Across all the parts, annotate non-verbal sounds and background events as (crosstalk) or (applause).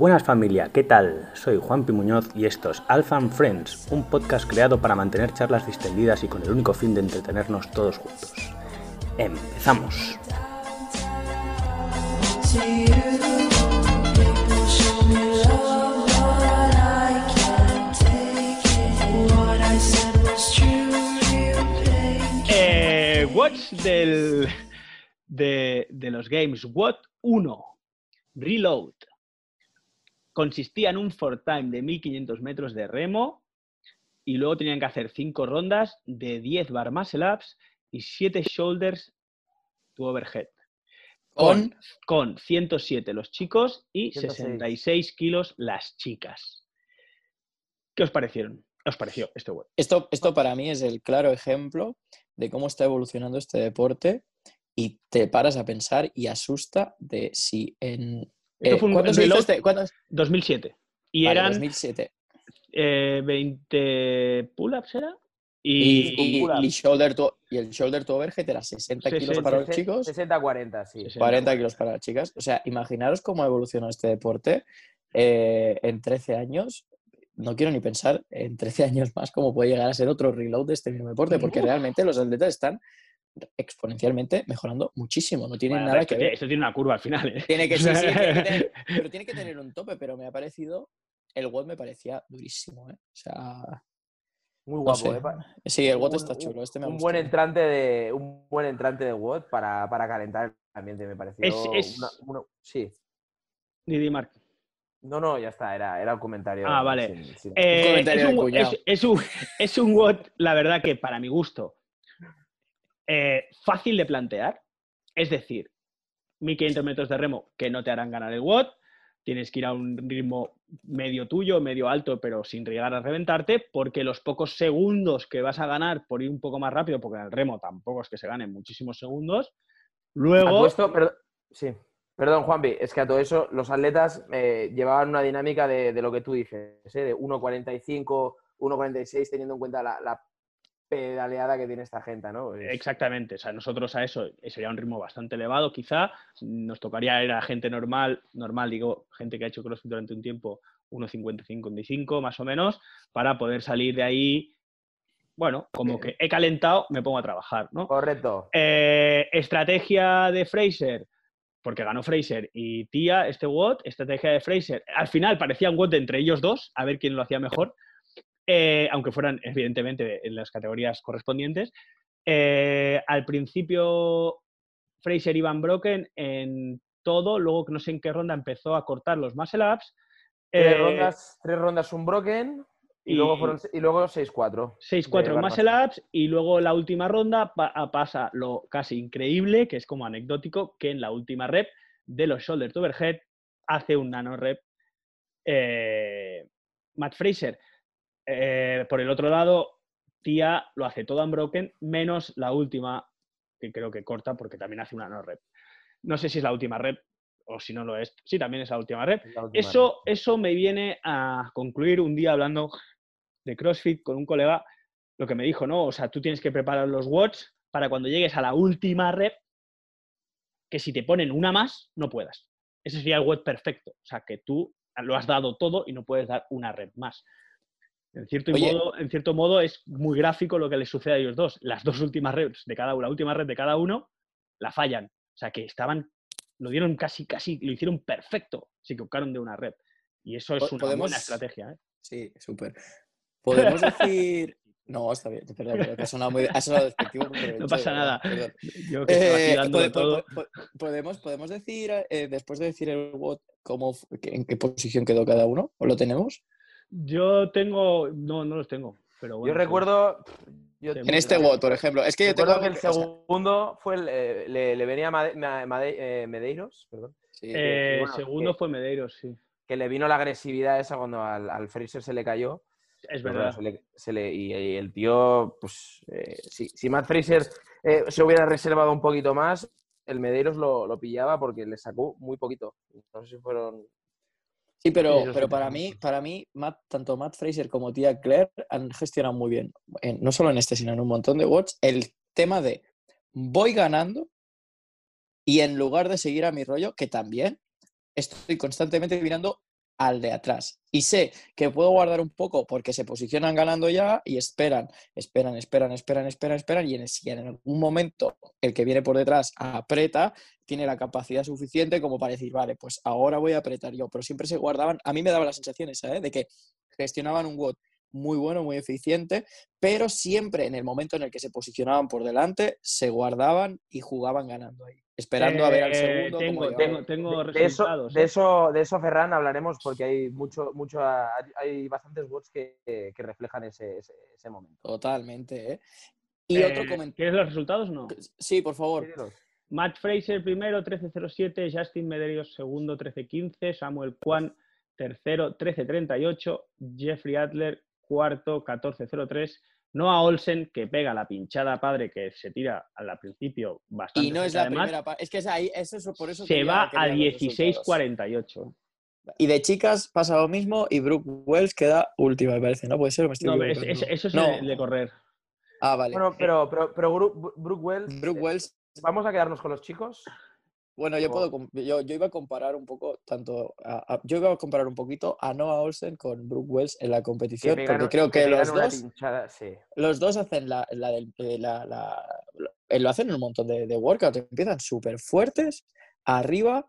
Buenas familia, ¿qué tal? Soy Juan Muñoz y esto es Alpha and Friends, un podcast creado para mantener charlas distendidas y con el único fin de entretenernos todos juntos. ¡Empezamos! Eh, watch del, de, de los games. What 1. Reload. Consistía en un for time de 1500 metros de remo y luego tenían que hacer 5 rondas de 10 bar muscle ups y 7 shoulders to overhead. Con, con 107 los chicos y 106. 66 kilos las chicas. ¿Qué os parecieron? ¿Os pareció este web? Esto, esto para mí es el claro ejemplo de cómo está evolucionando este deporte y te paras a pensar y asusta de si en... Eh, fue un ¿cuándo se hizo reload este? ¿Cuándo es? 2007. Y Vale, eran 2007. eh, 20 pull-ups, ¿era? Y, Y, shoulder to- y el shoulder to overhead era 60 kilos 60, para los chicos, 60-40, sí. 60. 40 kilos para las chicas. O sea, imaginaros cómo ha evolucionado este deporte eh, en 13 años. No quiero ni pensar en 13 (laughs) años más cómo puede llegar a ser otro reload de este mismo deporte, porque realmente los atletas están exponencialmente mejorando muchísimo. No Bueno, nada esto, que ver. esto tiene una curva al final, ¿eh? Tiene que, sí, sí, tiene que tener- (laughs) pero tiene que tener un tope, pero me ha parecido, el WOD me parecía durísimo, ¿eh? O sea, Muy no guapo, sé. ¿eh? Sí, el WOD está chulo, este me un buen entrante de un buen entrante de WOD para, para calentar el ambiente, me pareció. Es- es- una- una- sí. Didi Marc. No, no, ya está, era, era un comentario. Ah, vale. sin- sin- Eh, comentario es, un, cuñado. es- (laughs) es un, es un WOD, la verdad que para mi gusto, eh, fácil de plantear. Es decir, 1500 metros de remo que no te harán ganar el WOD. Tienes que ir a un ritmo medio tuyo, medio alto, pero sin llegar a reventarte, porque los pocos segundos que vas a ganar por ir un poco más rápido, porque en el remo tampoco es que se ganen muchísimos segundos, luego... perdón, sí. Perdón, Juanvi, es que a todo eso los atletas eh, llevaban una dinámica de, lo que tú dices, ¿eh? de 1.45, 1.46, teniendo en cuenta la pedaleada que tiene esta gente, ¿no? Es- Exactamente, o sea, nosotros a eso sería un ritmo bastante elevado, quizá nos tocaría ir a gente normal, normal digo, gente que ha hecho CrossFit durante un tiempo, 1.55, más o menos, para poder salir de ahí, bueno, como Bien. que he calentado, me pongo a trabajar, ¿no? Correcto. Eh, estrategia de Fraser, porque ganó Fraser y Tía, este WOT, estrategia de Fraser. Al final parecía un WOT entre ellos dos, a ver quién lo hacía mejor, eh, aunque fueran evidentemente en las categorías correspondientes. Eh, al principio Fraser iba broken en todo, luego que no sé en qué ronda empezó a cortar los muscle ups. Tres, Eh, rondas, tres rondas un broken y, y- luego fueron y luego 6-4. 6-4 de bar muscle ups y luego la última ronda pa- pasa lo casi increíble, que es como anecdótico, que en la última rep de los shoulder to overhead hace un nano rep eh, Matt Fraser. Eh, por el otro lado, Tía lo hace todo unbroken, menos la última, que creo que corta porque también hace una no rep. No sé si es la última rep o si no lo es. Sí, también es la última rep. La última Eso, rep. eso me viene a concluir un día hablando de CrossFit con un colega, lo que me dijo, ¿no? O sea, tú tienes que preparar los watts para cuando llegues a la última rep, que si te ponen una más, no puedas. Ese sería el watt perfecto. O sea, que tú lo has dado todo y no puedes dar una rep más. En cierto, Oye. modo, en cierto modo es muy gráfico lo que les sucede a ellos dos. Las dos últimas reps de cada uno, la última rep de cada uno, la fallan. O sea, que estaban, lo dieron casi, casi, lo hicieron perfecto. Se equivocaron de una rep. Y eso es una buena estrategia. ¿eh? Sí, súper. Podemos decir... (laughs) No, está bien, perdón, perdón, ha sonado, muy, ha sonado despectivo. (laughs) No pasa nada. Yo que Eh, todo. podemos, podemos decir, eh, después de decir el WOT, cómo, en qué posición quedó cada uno, ¿o lo tenemos? Yo tengo, no, no los tengo. Pero bueno, Yo recuerdo. Yo, En este WOT, por ejemplo. Es que yo tengo recuerdo que el segundo fue el, eh, le, le venía Made- Ma- Made- eh, Medeiros, perdón, sí. Eh, bueno, segundo que- fue Medeiros, sí. que le vino la agresividad esa cuando al, al Fraser se le cayó. Es verdad. se le- se le- y, y el tío, pues, eh, si, si Matt Fraser eh, se hubiera reservado un poquito más, el Medeiros lo, lo pillaba porque le sacó muy poquito. No sé si fueron. Sí, pero, pero para mí, para mí Matt- tanto Matt Fraser como Tia Claire han gestionado muy bien, en- no solo en este, sino en un montón de watts, el tema de voy ganando y en lugar de seguir a mi rollo, que también estoy constantemente mirando al de atrás. Y sé que puedo guardar un poco porque se posicionan ganando ya y esperan, esperan, esperan, esperan, esperan, esperan. Y en, si en algún momento el que viene por detrás aprieta, tiene la capacidad suficiente como para decir, vale, pues ahora voy a apretar yo. Pero siempre se guardaban, a mí me daba la sensación esa, ¿eh? de que gestionaban un WOT muy bueno, muy eficiente, pero siempre en el momento en el que se posicionaban por delante, se guardaban y jugaban ganando ahí, esperando a ver al Eh, segundo. tengo, cómo tengo, tengo De eso, resultados. de, ¿eh? eso, de eso, Ferran, hablaremos porque hay mucho, mucho, hay- bastantes bots que, que reflejan ese, ese, ese momento. Totalmente, ¿eh? Y otro Eh, comentario. ¿Quieres los resultados? No. Sí, por favor. Matt Fraser primero, 13.07. Justin Medeiros segundo, 13.15. Samuel Kwan tercero, 13.38. Jeffrey Adler cuarto, 14.03. Noah Olsen, que pega la pinchada padre que se tira al principio bastante. Y no es la de Matt, primera parte. Es que es ahí, es eso, por eso. Se quería- va quería a los resultados. 16.48. Y de chicas pasa lo mismo y Brooke Wells queda última, me parece. No puede ser, me estoy No, es- equivocando? es- eso es No. el de correr. Ah, vale. Bueno, pero, pero, pero Bru- Brooke Wells, Brooke eh, Wells vamos a quedarnos con los chicos. Bueno, yo, puedo, yo, yo iba a comparar un poco, tanto a- a- yo iba a comparar un poquito a Noah Olsen con Brooke Wells en la competición, porque creo que, los dos, pinchada, sí. los dos hacen la, la del- eh, la- la- lo- lo hacen en un montón de, de workout, empiezan súper fuertes, arriba,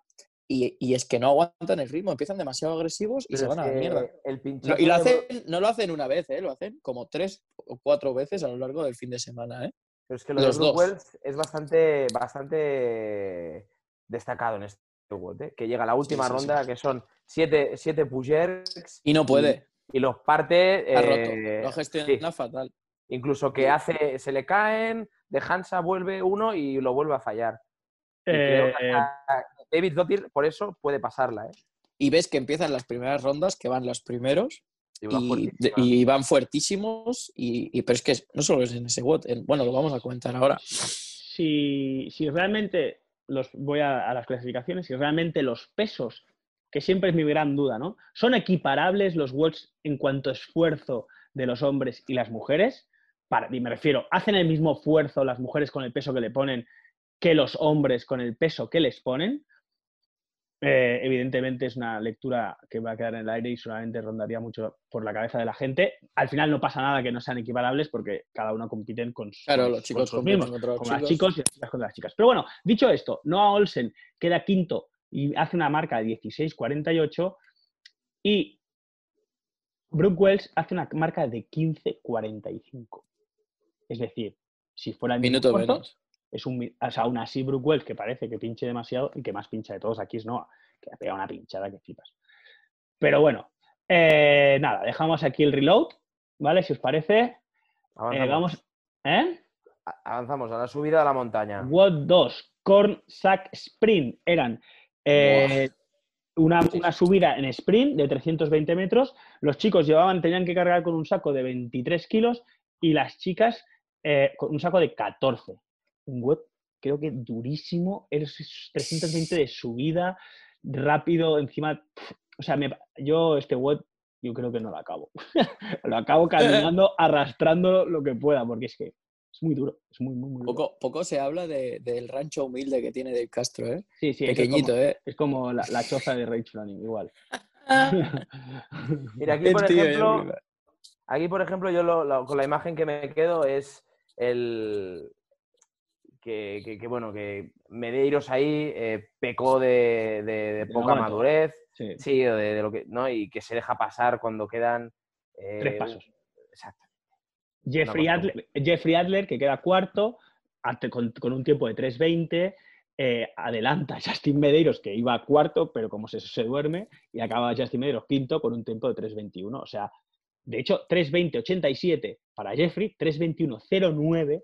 y, y es que no aguantan el ritmo, empiezan demasiado agresivos y Pero se van a la mierda. El No, pinchazo y lo de hacen, no lo hacen una vez, ¿eh? lo hacen como tres o cuatro veces a lo largo del fin de semana. ¿eh? Pero es que lo Los de Brooke dos. Wells es bastante, bastante destacado en este WOT, ¿eh? que llega a la última sí, sí. ronda, que son siete, siete push-jerks Y no puede, y los parte. ha eh, roto, lo gestiona sí. fatal. Incluso que hace, se le caen, de Hansa vuelve uno y lo vuelve a fallar. Eh, David Dottir por eso puede pasarla, ¿eh? Y ves que empiezan las primeras rondas, que van los primeros, Y van fuertísimos, y, y- pero es que no solo es en ese WOT, en- bueno, lo vamos a comentar ahora. si, si realmente los voy a, las clasificaciones, si realmente los pesos, que siempre es mi gran duda, ¿no? ¿Son equiparables los watts en cuanto a esfuerzo de los hombres y las mujeres? Para, y me refiero, ¿hacen el mismo esfuerzo las mujeres con el peso que le ponen que los hombres con el peso que les ponen? Eh, evidentemente es una lectura que va a quedar en el aire y solamente rondaría mucho por la cabeza de la gente. Al final no pasa nada que no sean equiparables porque cada uno compiten con, sus- Claro, los chicos con mismos con los chicos. y las chicas contra las chicas. Pero bueno, dicho esto, Noah Olsen queda quinto y hace una marca de 16.48 y Brooke Wells hace una marca de 15.45. Es decir, si fuera el Minuto menos. Es un, o sea, aún así Brooke Wells, que parece que pinche demasiado y que más pincha de todos aquí es Noah, que ha pegado una pinchada que flipas. Pero bueno, eh, nada, dejamos aquí el reload, ¿vale? Si os parece, eh, Avanzamos. vamos... ¿Eh? Avanzamos a la subida a la montaña. WOD 2, Corn Sack Sprint, eran eh, una, una subida en sprint de 320 metros. Los chicos llevaban, tenían que cargar con un saco de 23 kilos y las chicas eh, con un saco de 14. Un WOD creo que durísimo, es 320 de subida, rápido, encima, o sea, me- yo este WOD yo creo que no lo acabo. (laughs) lo acabo (laughs) caminando, arrastrando lo que pueda, porque es que es muy duro, es muy, muy, muy duro. Poco, poco se habla de- del rancho humilde que tiene Dave Castro, ¿eh? Sí, sí, eso es Pequeñito, como- ¿eh? Es como la, la choza de Rachel Running, igual. (laughs) Mira, aquí por El tío, ejemplo, aquí, por ejemplo, yo lo- lo- con la imagen que me quedo es el que, que- que, bueno, que Medeiros ahí eh, pecó de, de- poca madurez, Sí, de, de lo que, ¿no? Y que se deja pasar cuando quedan eh, tres pasos. Exacto. Jeffrey Adler, Jeffrey Adler, que queda cuarto, con, con un tiempo de 3.20, eh, adelanta a Justin Medeiros, que iba cuarto, pero como se, se duerme, y acaba Justin Medeiros quinto con un tiempo de 3.21. O sea, de hecho, 3.20.87 para Jeffrey, 3.21.09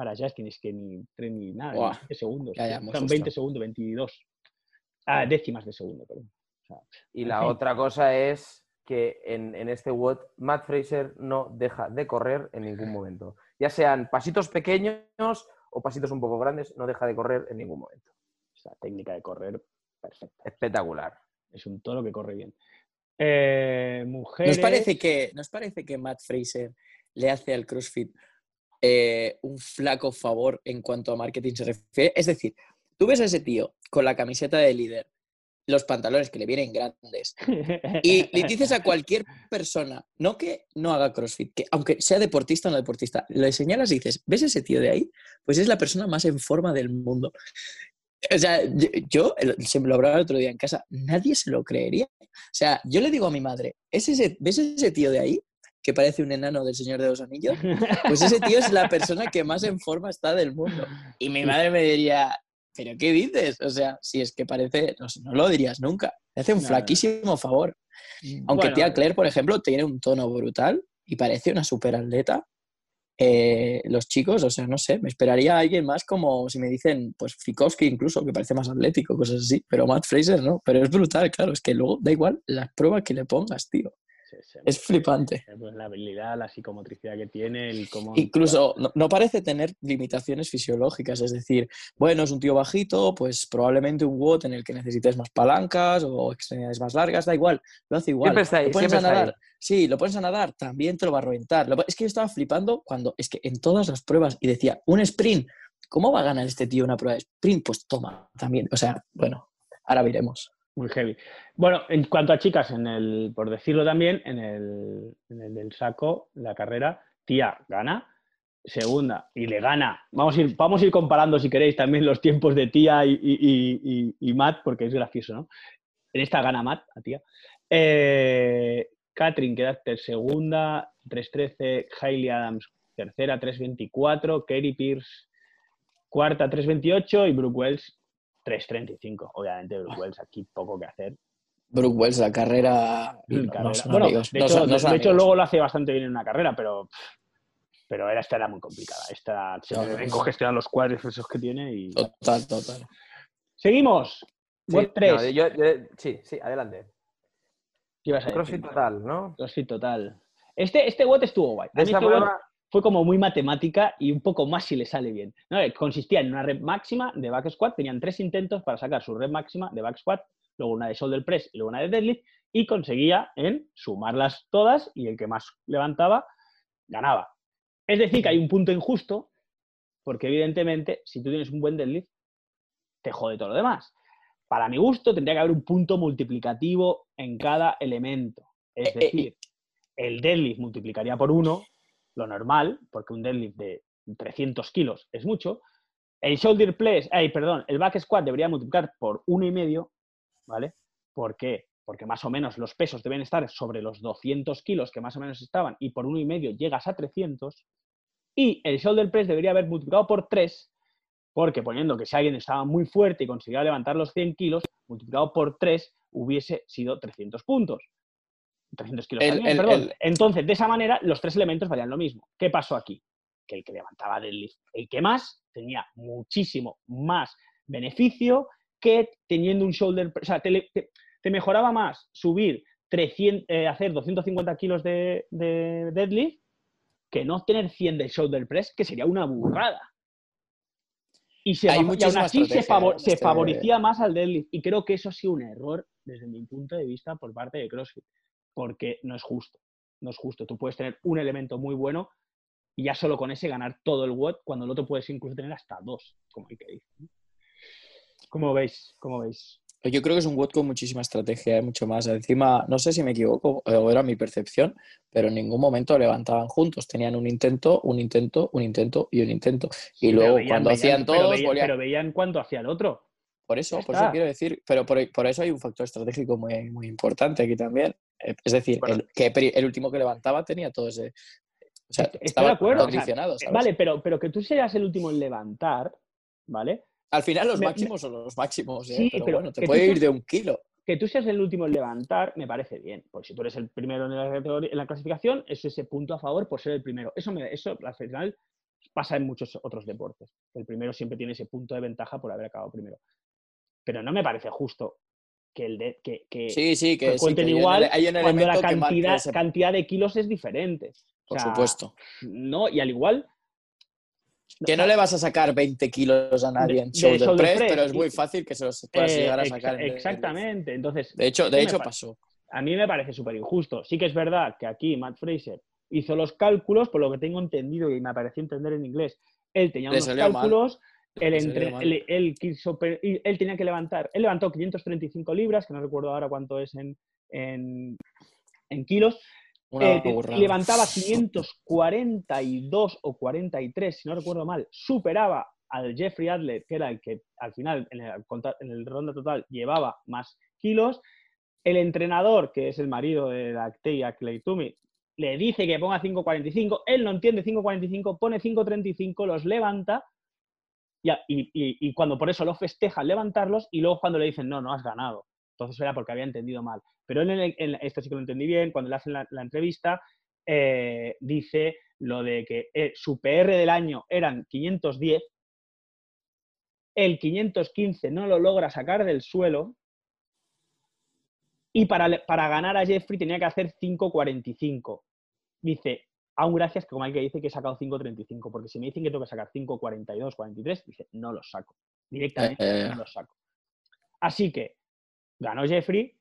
para Justin. Es que ni, tres ni nada, ni Buah. 20 segundos. Ya, ya, Son hemos 20 estado. segundos, 22. Ah, décimas de segundo, perdón. O sea, Y la fin. otra cosa es que en, en este WOD Matt Fraser no deja de correr en ningún momento. Ya sean pasitos pequeños o pasitos un poco grandes, no deja de correr en ningún momento. esa técnica de correr perfecta. Espectacular. Es un toro que corre bien. Eh, mujeres. ¿Nos parece, que, ¿Nos parece que Matt Fraser le hace al CrossFit eh, un flaco favor en cuanto a marketing se refiere? Es decir, tú ves a ese tío con la camiseta de líder los pantalones que le vienen grandes. Y le dices a (laughs) cualquier persona, no que no haga CrossFit, que aunque sea deportista o no deportista, le señalas y dices, ¿ves ese tío de ahí? Pues es la persona más en forma del mundo. O sea, yo, me lo hablaba el otro día en casa, nadie se lo creería. O sea, yo le digo a mi madre, ¿es ese, ¿ves ese tío de ahí? Que parece un enano del Señor de los Anillos, (laughs) pues ese tío es la persona que más en forma está del mundo. Y mi madre me diría, ¿pero qué dices? O sea, si es que parece, no, lo dirías nunca. Le hace un No, no. flaquísimo favor. Aunque Bueno, tía Claire, por ejemplo, tiene un tono brutal y parece una superatleta. Eh, los chicos, o sea, no sé, me esperaría a alguien más como si me dicen, pues Fikowski incluso, que parece más atlético, cosas así, pero Matt Fraser no, pero es brutal, claro, es que luego da igual las pruebas que le pongas, tío, es flipante. Pues la habilidad, la psicomotricidad que tiene, el cómo... Incluso no, no parece tener limitaciones fisiológicas, es decir, bueno, es un tío bajito, pues probablemente un WOT en el que necesites más palancas o extremidades más largas, da igual, lo hace igual. Siempre está ahí, lo pones siempre a está ahí. nadar, sí, lo pones a nadar, también te lo va a reventar. Lo- es que yo estaba flipando cuando, es que en todas las pruebas, y decía, un sprint, ¿cómo va a ganar este tío una prueba de sprint? Pues toma, también, o sea, bueno, ahora veremos. Muy heavy. Bueno, en cuanto a chicas, en el, por decirlo también, en el, en el saco, la carrera, tía gana, segunda, y le gana. Vamos a ir, vamos a ir comparando, si queréis, también los tiempos de tía y, Matt, porque es gracioso, ¿no? En esta gana Matt, a tía. Eh, Catherine queda segunda, 3.13, Hailey Adams tercera, 3.24, Katie Pierce cuarta, 3.28 y Brooke Wells 3.35. Obviamente, Brooke Wells aquí poco que hacer. Brooke Wells, la carrera, en no, carrera. no son bueno, amigos, de, no hecho, son- no de- son de hecho, amigos. luego lo hace bastante bien en una carrera, pero, pero era, esta era muy complicada. Esta se No, le congestionados los cuadros esos que tiene y... Total, total. Seguimos. Sí, Web 3. no, yo- yo- sí, sí, adelante. ¿Qué ibas a decir? CrossFit total, ¿no? CrossFit total. Este, este WOT estuvo guay. De A mí esta este prueba, fue como muy matemática y un poco más si le sale bien. No, eh, consistía en una rep máxima de back squat, tenían tres intentos para sacar su rep máxima de back squat, luego una de shoulder press y luego una de deadlift, y conseguía en sumarlas todas y el que más levantaba ganaba. Es decir, que hay un punto injusto, porque evidentemente, si tú tienes un buen deadlift, te jode todo lo demás. Para mi gusto, tendría que haber un punto multiplicativo en cada elemento. Es Eh, eh, decir, el deadlift multiplicaría por uno, lo normal, porque un deadlift de 300 kilos es mucho. El shoulder press, ay, perdón, el back squat debería multiplicar por uno y medio, ¿vale? ¿Por qué? Porque más o menos los pesos deben estar sobre los 200 kilos que más o menos estaban y por uno y medio llegas a 300. Y el shoulder press debería haber multiplicado por 3, porque poniendo que si alguien estaba muy fuerte y conseguía levantar los 100 kilos, multiplicado por 3 hubiese sido 300 puntos. 300 kilos El- el- perdón. el- Entonces, de esa manera, los tres elementos valían lo mismo. ¿Qué pasó aquí? Que el que levantaba deadlift, el que más, tenía muchísimo más beneficio que teniendo un shoulder... O sea, te, le- te- te mejoraba más subir 300, eh, hacer 250 kilos de, de deadlift que no tener 100 de shoulder press, que sería una burrada. Y, se, Hay y aún así se, favor- se este- favorecía más al deadlift. Y creo que eso ha sido un error desde mi punto de vista por parte de CrossFit, porque no es justo. No es justo. Tú puedes tener un elemento muy bueno y ya solo con ese ganar todo el WOD, cuando el otro puedes incluso tener hasta dos, como hay que decir. ¿Cómo veis? ¿Cómo veis? Yo creo que es un WOD con muchísima estrategia, ¿eh? mucho más. Encima, no sé si me equivoco o era mi percepción, pero en ningún momento levantaban juntos. Tenían un intento, un intento, un intento y un intento. Y Sí, luego, veían- cuando veían- hacían pero todos, veían, volvían- pero veían cuánto hacía el otro. Por eso, por eso quiero decir, pero por, por eso hay un factor estratégico muy, muy importante aquí también. Eh, Es decir, Bueno. el, que el último que levantaba tenía todo ese. O sea, Estoy de estaba acuerdo, o sea, condicionado, ¿sabes? Vale, pero, pero que tú seas el último en levantar, ¿vale? Al final los me- máximos son los máximos, ¿eh? Sí, pero, pero bueno, te puede ir seas- de un kilo. que tú seas el último en levantar me parece bien. Porque si tú eres el primero en la, categoría- en la clasificación, eso es ese punto a favor por ser el primero. Eso, me, eso al final pasa en muchos otros deportes. El primero siempre tiene ese punto de ventaja por haber acabado primero. Pero no me parece justo que el de, que, que, Sí, sí, que sí, cuenten que hay un igual hay un cuando la cantidad, ese- cantidad de kilos es diferente. O Por sea, supuesto. No, y al igual. Que no le vas a sacar 20 kilos a nadie De- en de shoulder, shoulder press, press, pero es muy fácil que se los puedas eh, llegar a sacar. exactamente. Entonces, De hecho, de hecho pa- pasó. a mí me parece súper injusto. Sí que es verdad que aquí Matt Fraser hizo los cálculos, por lo que tengo entendido y me pareció entender en inglés, él tenía Le unos mal. Él, Sería entre- mal. él- él quiso per- y él tenía que levantar, él levantó 535 libras, que no recuerdo ahora cuánto es en, en- en kilos, eh, levantaba 542 o 43, si no recuerdo mal, superaba al Jeffrey Adler, que era el que al final en el, conta- en el ronda total llevaba más kilos. El entrenador, que es el marido de la Acteia Claytumi, le dice que ponga 5.45, él no entiende 5.45, pone 5.35, los levanta y, cuando por eso lo festeja al levantarlos y luego cuando le dicen, no, no has ganado. Entonces era porque había entendido mal. Pero él, en el- esto sí que lo entendí bien, cuando le hacen la, entrevista, eh, dice lo de que eh, su PR del año eran 510, el 515 no lo logra sacar del suelo y para, para ganar a Jeffrey tenía que hacer 5.45. Dice, aún gracias que como hay que dice que he sacado 5.35, porque si me dicen que tengo que sacar 5.42, 43, dice, no los saco. Directamente Eh, eh. no los saco. Así que ganó Jeffrey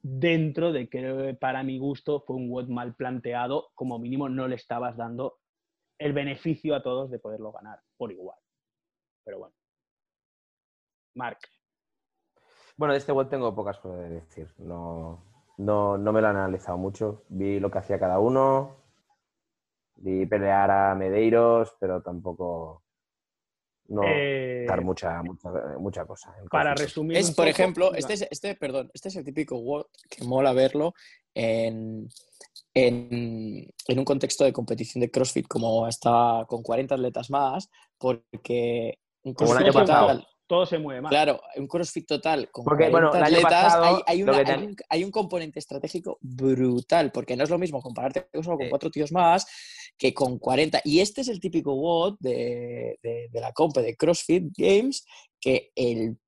dentro de que para mi gusto fue un WOD mal planteado, como mínimo no le estabas dando el beneficio a todos de poderlo ganar por igual. Pero bueno. Mark. Bueno, de este web tengo pocas cosas que decir. No, no, no me lo han analizado mucho. Vi lo que hacía cada uno. Vi pelear a Medeiros, pero tampoco. No Eh, dar mucha, mucha, mucha cosa. para resumir. Es, por poco, ejemplo, este es, este, perdón, este es el típico WOD que mola verlo en, en, en un contexto de competición de CrossFit como está con 40 atletas más, porque un Como el año pasado. Todo se mueve más. claro, un CrossFit total con Porque, 40 bueno, el año atletas pasado, hay, hay lo una- que hay ten- un, hay un componente estratégico brutal, porque no es lo mismo compararte solo con cuatro tíos más que con 40. Y este es el típico WOD de, de, de la comp de CrossFit Games, que el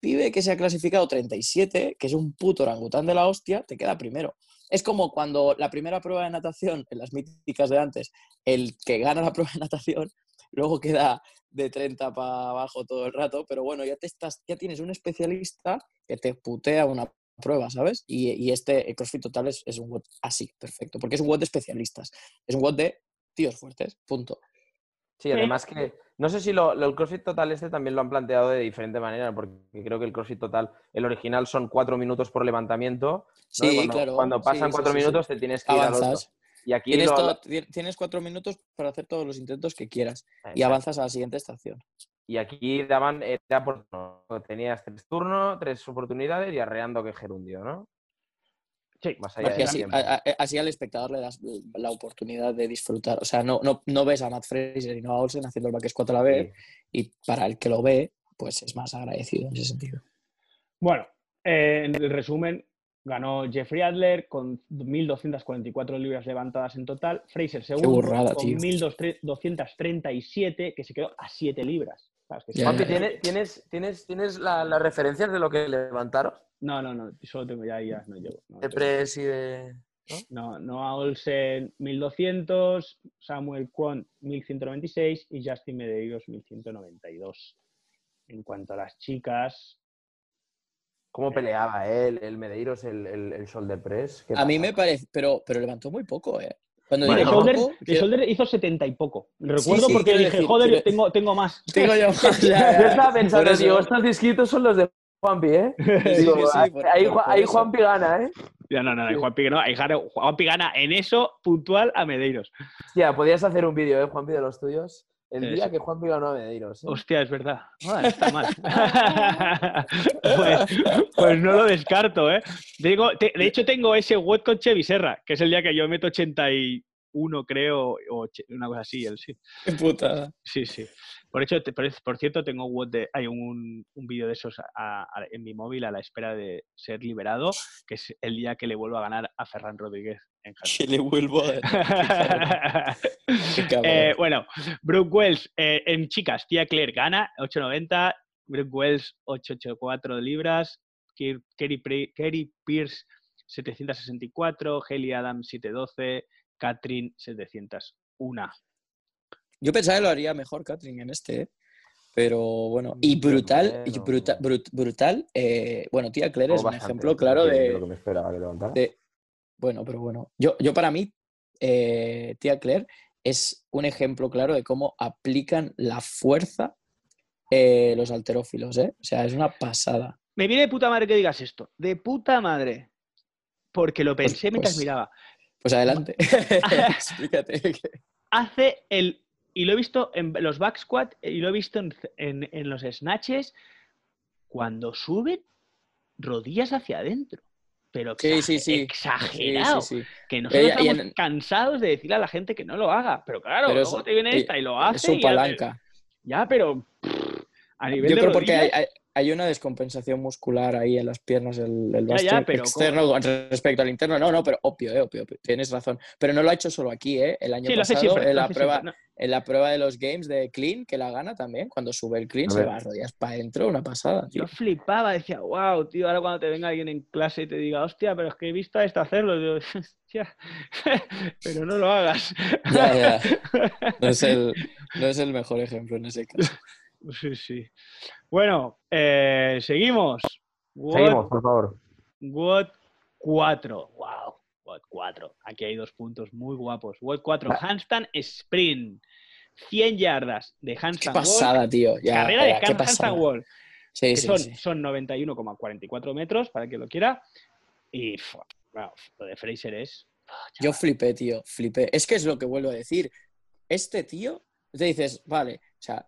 pibe que se ha clasificado 37, que es un puto orangután de la hostia, te queda primero. Es como cuando la primera prueba de natación, en las míticas de antes, el que gana la prueba de natación, luego queda de 30 para abajo todo el rato, pero bueno, ya, te estás, ya tienes un especialista que te putea una prueba, ¿sabes? Y, y este CrossFit Total es, es un WOD así, perfecto, porque es un WOD de especialistas, es un WOD de tíos fuertes, punto. Sí, además que no sé si lo, lo- el CrossFit Total este también lo han planteado de diferente manera, porque creo que el CrossFit Total, el original son cuatro minutos por levantamiento. ¿no? Y Sí, cuando, claro. Cuando pasan sí, cuatro sí, sí. minutos te tienes que ir al otro. Y aquí Tienes, lo- todo- lo- ti- tienes cuatro minutos para hacer todos los intentos que quieras y avanzas a la siguiente estación. Y aquí daban, era por turno. Tenías tres turnos, tres oportunidades y arreando que gerundio, ¿no? Sí, Más allá del así, a- a- así al espectador le das la oportunidad de disfrutar. O sea, no, no, no ves a Matt Fraser y no a Olsen haciendo el back squat a la vez Sí. y para el que lo ve, pues es más agradecido en ese sentido. Bueno, eh, en el resumen, ganó Jeffrey Adler con 1.244 libras levantadas en total. Fraser segundo burrada, con tío. 1.237, que se quedó a 7 libras. ¿Sabes? Que Ya, sí. Juanpi, ya. ¿tienes, tienes, tienes, tienes la- las referencias de lo que levantaron? No, no, no, solo tengo ya, ya no llevo. No, De press y de... no, Noah Olsen 1200, Samuel Kwon 1196 y Justin Medeiros 1192. En cuanto a las chicas, ¿Cómo peleaba él, el Medeiros, el, el, el shoulder press? ¿Qué A mí me parece, pero, pero levantó muy poco, ¿eh? Cuando Bueno, digo shoulder, poco, shoulder hizo 70 y poco. Recuerdo sí, porque dije, decir, joder, quiero- tengo, tengo más. (laughs) Tengo yo más, (laughs) ya, ya. Yo estaba pensando, digo, estos disquitos son los de Juanpi, ¿eh? (laughs) Sí, Digo, sí, sí, ahí, por- ahí por-. Juanpi gana, ¿eh? Ya, no, no, no, Sí. Juanpi que no. ahí Jare- Juanpi gana en eso puntual a Medeiros. Hostia, podrías hacer un vídeo, ¿eh, Juanpi, de los tuyos? El Sí, día que Juanpi ganó a Medeiros. ¿eh? Hostia, es verdad. Ah, está mal. (laughs) pues, pues no lo descarto, ¿eh? Digo, te- de hecho, tengo ese WOD con Chevy Serra, que es el día que yo meto 81, creo, o una cosa así. El, sí. Qué putada. sí, sí. Por, hecho, te- por, por cierto, tengo WOD de, hay un, un vídeo de esos a- a- en mi móvil a la espera de ser liberado, que es el día que le vuelvo a ganar a Ferran Rodríguez en. (laughs) Que le vuelvo a. (laughs) Eh, bueno, Brooke Wells eh, en chicas, Tia Claire gana 8.90, Brooke Wells 884 libras, Kerry, Pierce 764, Haley Adams 712, Catherine 701. Yo pensaba que lo haría mejor Catherine en este, ¿eh? pero bueno. Y brutal, y Bueno. bruta- brut- brutal. eh, bueno, tía Claire es un bastante, ejemplo claro que- de, lo que me esperaba que levantara. de- Bueno, pero bueno. Yo, yo para mí, eh, tía Claire es un ejemplo claro de cómo aplican la fuerza eh, los alterófilos, ¿eh? O sea, es una pasada. Me viene de puta madre que digas esto. De puta madre. Porque lo Pues- pensé mientras pues- miraba. Pues adelante. (laughs) Explícate. Hace el. Y lo he visto en los back squat y lo he visto en, en- en los snatches. Cuando suben rodillas hacia adentro. Pero Sí, sí, exager- sí. exagerado. Sí, sí, sí. Que nosotros estamos en- cansados de decirle a la gente que no lo haga. Pero claro, Pero luego es- te viene esta y lo Es hace. su y ya- palanca. Ya, pero. pff, a nivel Yo de creo porque hay, rodillas, hay- hay una descompensación muscular ahí en las piernas del, del Ya, ya, bastón pero externo con respecto al interno. No, no, pero obvio, eh, obvio, obvio, tienes razón. Pero no lo ha hecho solo aquí, ¿eh? El año Sí, pasado, siempre. en, la prueba, siempre. No, en la prueba de los games de clean, que la gana también, cuando sube el clean, A se ver. va las rodillas para adentro, una pasada, tío. Yo flipaba, decía, wow, tío, ahora cuando te venga alguien en clase y te diga, hostia, pero es que he visto a este hacerlo, digo, (laughs) hostia, (laughs) pero no lo hagas. Ya, ya. (laughs) No es, el, no es el mejor ejemplo en ese caso. Sí, sí. Bueno, eh, seguimos. What, Seguimos, por favor. What 4. Wow. What 4. Aquí hay dos puntos muy guapos. What 4. Va. Handstand Sprint. 100 yardas de Qué handstand wall. pasada, tío. Ya, Carrera de ya, qué pasada. handstand wall. Sí, que sí, son, sí. son 91,44 metros, para que lo quiera. Y wow, lo de Fraser es. Yo flipé, tío, flipé. Es que es lo que vuelvo a decir. Este tío, te dices, vale, o sea,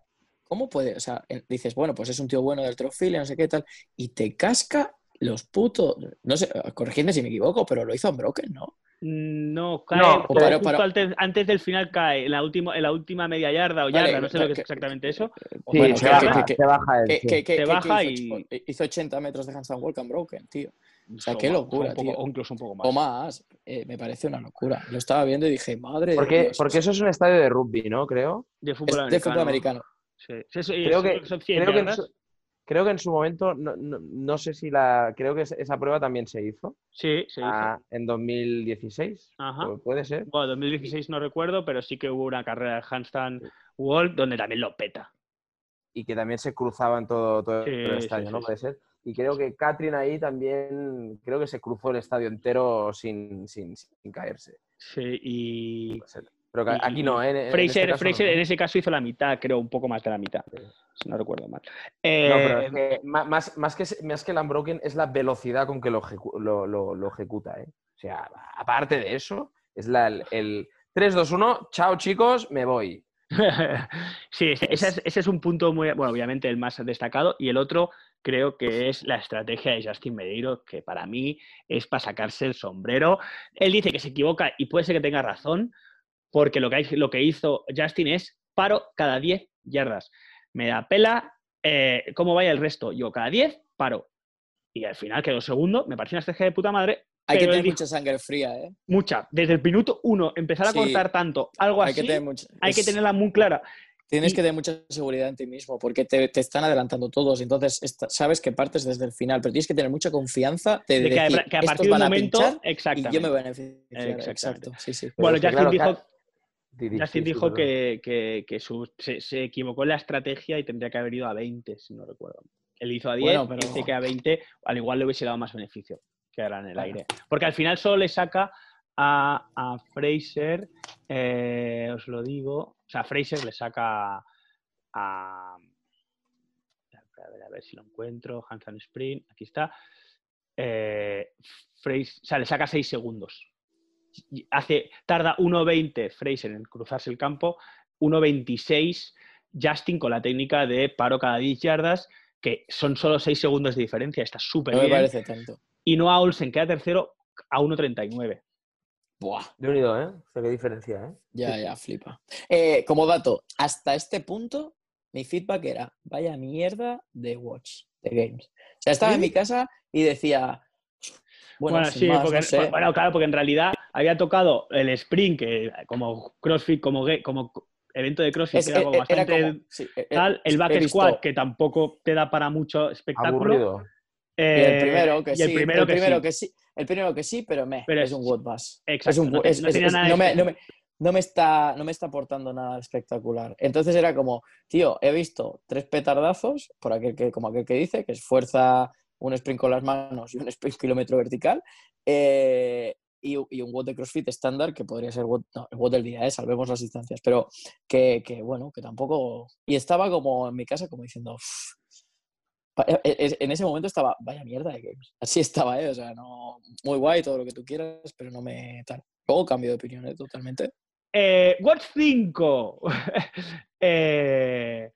¿cómo puede? O sea, en- dices, bueno, pues es un tío bueno del trofilia, no sé qué tal, y te casca los putos. No sé, corregidme si me equivoco, pero lo hizo Unbroken, ¿no? No, cae No, justo pero- antes, antes del final cae, en la, última, en la última media yarda o Vale, yarda, no sé lo que es exactamente eso. Sí, Bueno, se, que- baja, que- se baja él. Que, sí. que- que- Se que baja hizo, y- hizo 80 metros de handstand walk Unbroken, tío. O sea, O qué más, locura, un poco- tío. O incluso un poco más. O más, eh, me parece una locura. Lo estaba viendo y dije, madre de Porque, Dios, porque eso es un estadio de rugby, ¿no? Creo. De es fútbol de americano. fútbol americano. Sí. Sí, eso- Creo que, son 100 creo que en su, creo que en su momento, no, no- no sé si la. Creo que es- esa prueba también se hizo Sí, se hizo. ah, en 2016. Ajá. Pu- Puede ser. Bueno, 2016 no recuerdo, pero sí que hubo una carrera de handstand wall donde también lo peta. Y que también se cruzaban todo, todo Sí, el sí, estadio, sí, ¿no? sí. Puede ser. Y creo que Catherine ahí también. Creo que se cruzó el estadio entero sin, sin, sin caerse. Sí, y. Pero aquí no, ¿eh? En- en este Fraser, no, Fraser ¿no? en ese caso hizo la mitad, creo, un poco más de la mitad. Si no recuerdo mal. No, pero Eh, es que ma- más, más, que, más que el unbroken es la velocidad con que lo, ejecu- lo, lo- lo ejecuta. ¿eh? O sea, aparte de eso, es la, el, el 3, 2, 1, chao chicos, me voy. (laughs) sí, ese, ese es, ese es un punto muy, bueno, obviamente el más destacado. Y el otro creo que es la estrategia de Justin Medeiros, que para mí es para sacarse el sombrero. Él dice que se equivoca y puede ser que tenga razón, porque lo que, hay- lo que hizo Justin es paro cada 10 yardas. Me da pela eh, cómo vaya el resto. Yo cada 10 paro. Y al final quedó segundo, me pareció una estrategia de puta madre. Hay que tener dijo- mucha sangre fría, ¿eh? mucha. Desde el minuto uno, empezar a Sí. cortar tanto, algo Hay así, que tener hay que tenerla muy clara. Tienes y- que tener mucha seguridad en ti mismo porque te, te están adelantando todos. Entonces sabes que partes desde el final, pero tienes que tener mucha confianza de, de que, a- decir, que a "Estos partir de un momento, y exactamente. yo me voy a beneficiar. Exactamente. Exacto, sí, sí. Pero Bueno, Justin claro, dijo, Justin sí, dijo que, que- que su- se, se equivocó en la estrategia y tendría que haber ido a 20, si no recuerdo. Él hizo a 10, Bueno, pero- dice que a 20 al igual le hubiese dado más beneficio que ahora en el Claro. aire. Porque al final solo le saca a, a Fraser, eh, os lo digo, o sea, Fraser le saca a... A ver, a ver si lo encuentro, Hansan Sprint, aquí está. Eh, Fraser, o sea, le saca 6 segundos. Hace, tarda 1.20 Fraser en cruzarse el campo, 1.26 Justin con la técnica de paro cada 10 yardas, que son solo 6 segundos de diferencia, está súper No me bien. parece tanto. Y Noah Olsen queda tercero a 1.39. Buah, De unido, ¿eh? O sea, qué diferencia, ¿eh? ya, ya, flipa. Eh, como dato, hasta este punto, mi feedback era, vaya mierda de Watch, de Games. O sea, estaba en mi casa y decía, bueno, sí, más, porque, no sé. bueno, claro, porque en realidad había tocado el sprint, que como CrossFit, como, como evento de CrossFit, Es- que era como eh, era bastante como- sí, eh, tal, el back squat, que tampoco te da para mucho espectáculo. Aburrido. Y el Eh, primero que y sí, el primero, que, sí. que sí. El primero que sí, pero me, Pero es es- un good bus. Exacto, no me está, no me está aportando nada espectacular. Entonces era como, tío, he visto tres petardazos, por aquel que, como aquel que dice, que es fuerza, un sprint con las manos y un sprint kilómetro vertical. eh, y, un WOD de CrossFit estándar que podría ser el WOD del día, ¿eh? salvemos las distancias, pero que, bueno, que tampoco... Y estaba como en mi casa como diciendo... E- e- En ese momento estaba, vaya mierda de games. Así estaba, ¿eh? O sea, no... Muy guay, todo lo que tú quieras, pero no me... Tal. Luego cambio de opinión, ¿eh? Totalmente. Eh, Watch 5. (laughs) Eh,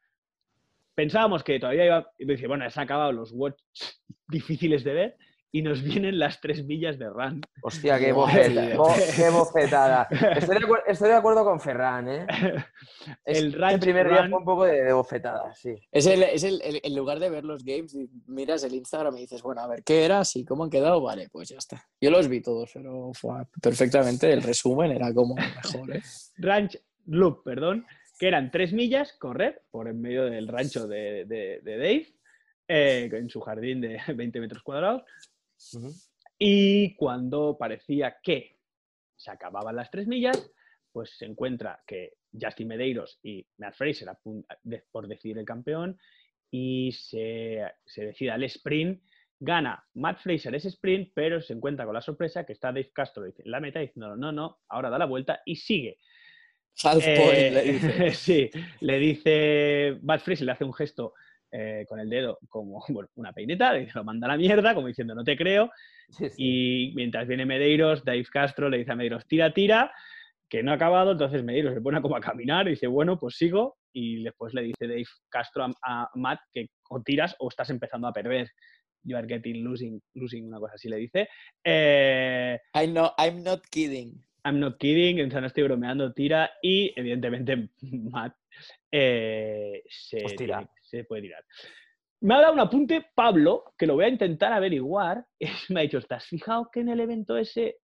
pensábamos que todavía iba. y dice, bueno, se han acabado los Watch difíciles de ver y nos vienen las tres millas de Run. Hostia, qué, bofeta- tío. bo- qué (laughs) bofetada. Estoy de, estoy de acuerdo con Ferran, ¿eh? (laughs) Es- El el Ranch primer día Run- fue un poco de, de bofetada, sí. Es, el, es el, el- en lugar de ver los games, y miras el Instagram y dices, bueno, a ver, ¿qué era? Sí, ¿cómo han quedado? Vale, pues ya está. Yo los vi todos, pero fue perfectamente el resumen era como mejor, ¿eh? (laughs) Ranch Loop, perdón, que eran tres millas correr por en medio del rancho de, de- de Dave, eh, en su jardín de 20 metros cuadrados. Y cuando parecía que se acababan las tres millas, pues se encuentra que Justin Medeiros y Matt Fraser de- por decidir el campeón y se, se decide al sprint. Gana Matt Fraser ese sprint, pero se encuentra con la sorpresa que está Dave Castro en la meta diciendo no, no, ahora da la vuelta y sigue. Half Eh, point, le dice. (laughs) sí, le dice Matt Fraser, le hace un gesto eh, con el dedo como (laughs) bueno, una peineta, le dice, lo manda a la mierda, como diciendo no te creo. Sí, sí. Y mientras viene Medeiros, Dave Castro le dice a Medeiros, tira, tira, que no ha acabado, entonces Medeiros se pone como a caminar y dice, bueno, pues sigo. Y después le dice Dave Castro a, a Matt que o tiras o estás empezando a perder. You are getting losing, losing, una cosa así le dice. Eh, I know, I'm not kidding. I'm not kidding, o sea, no estoy bromeando, tira. Y evidentemente (laughs) Matt eh, se, Pues tiene- se puede tirar. Me ha dado un apunte Pablo, que lo voy a intentar averiguar. (laughs) Me ha dicho, ¿estás fijado que en el evento ese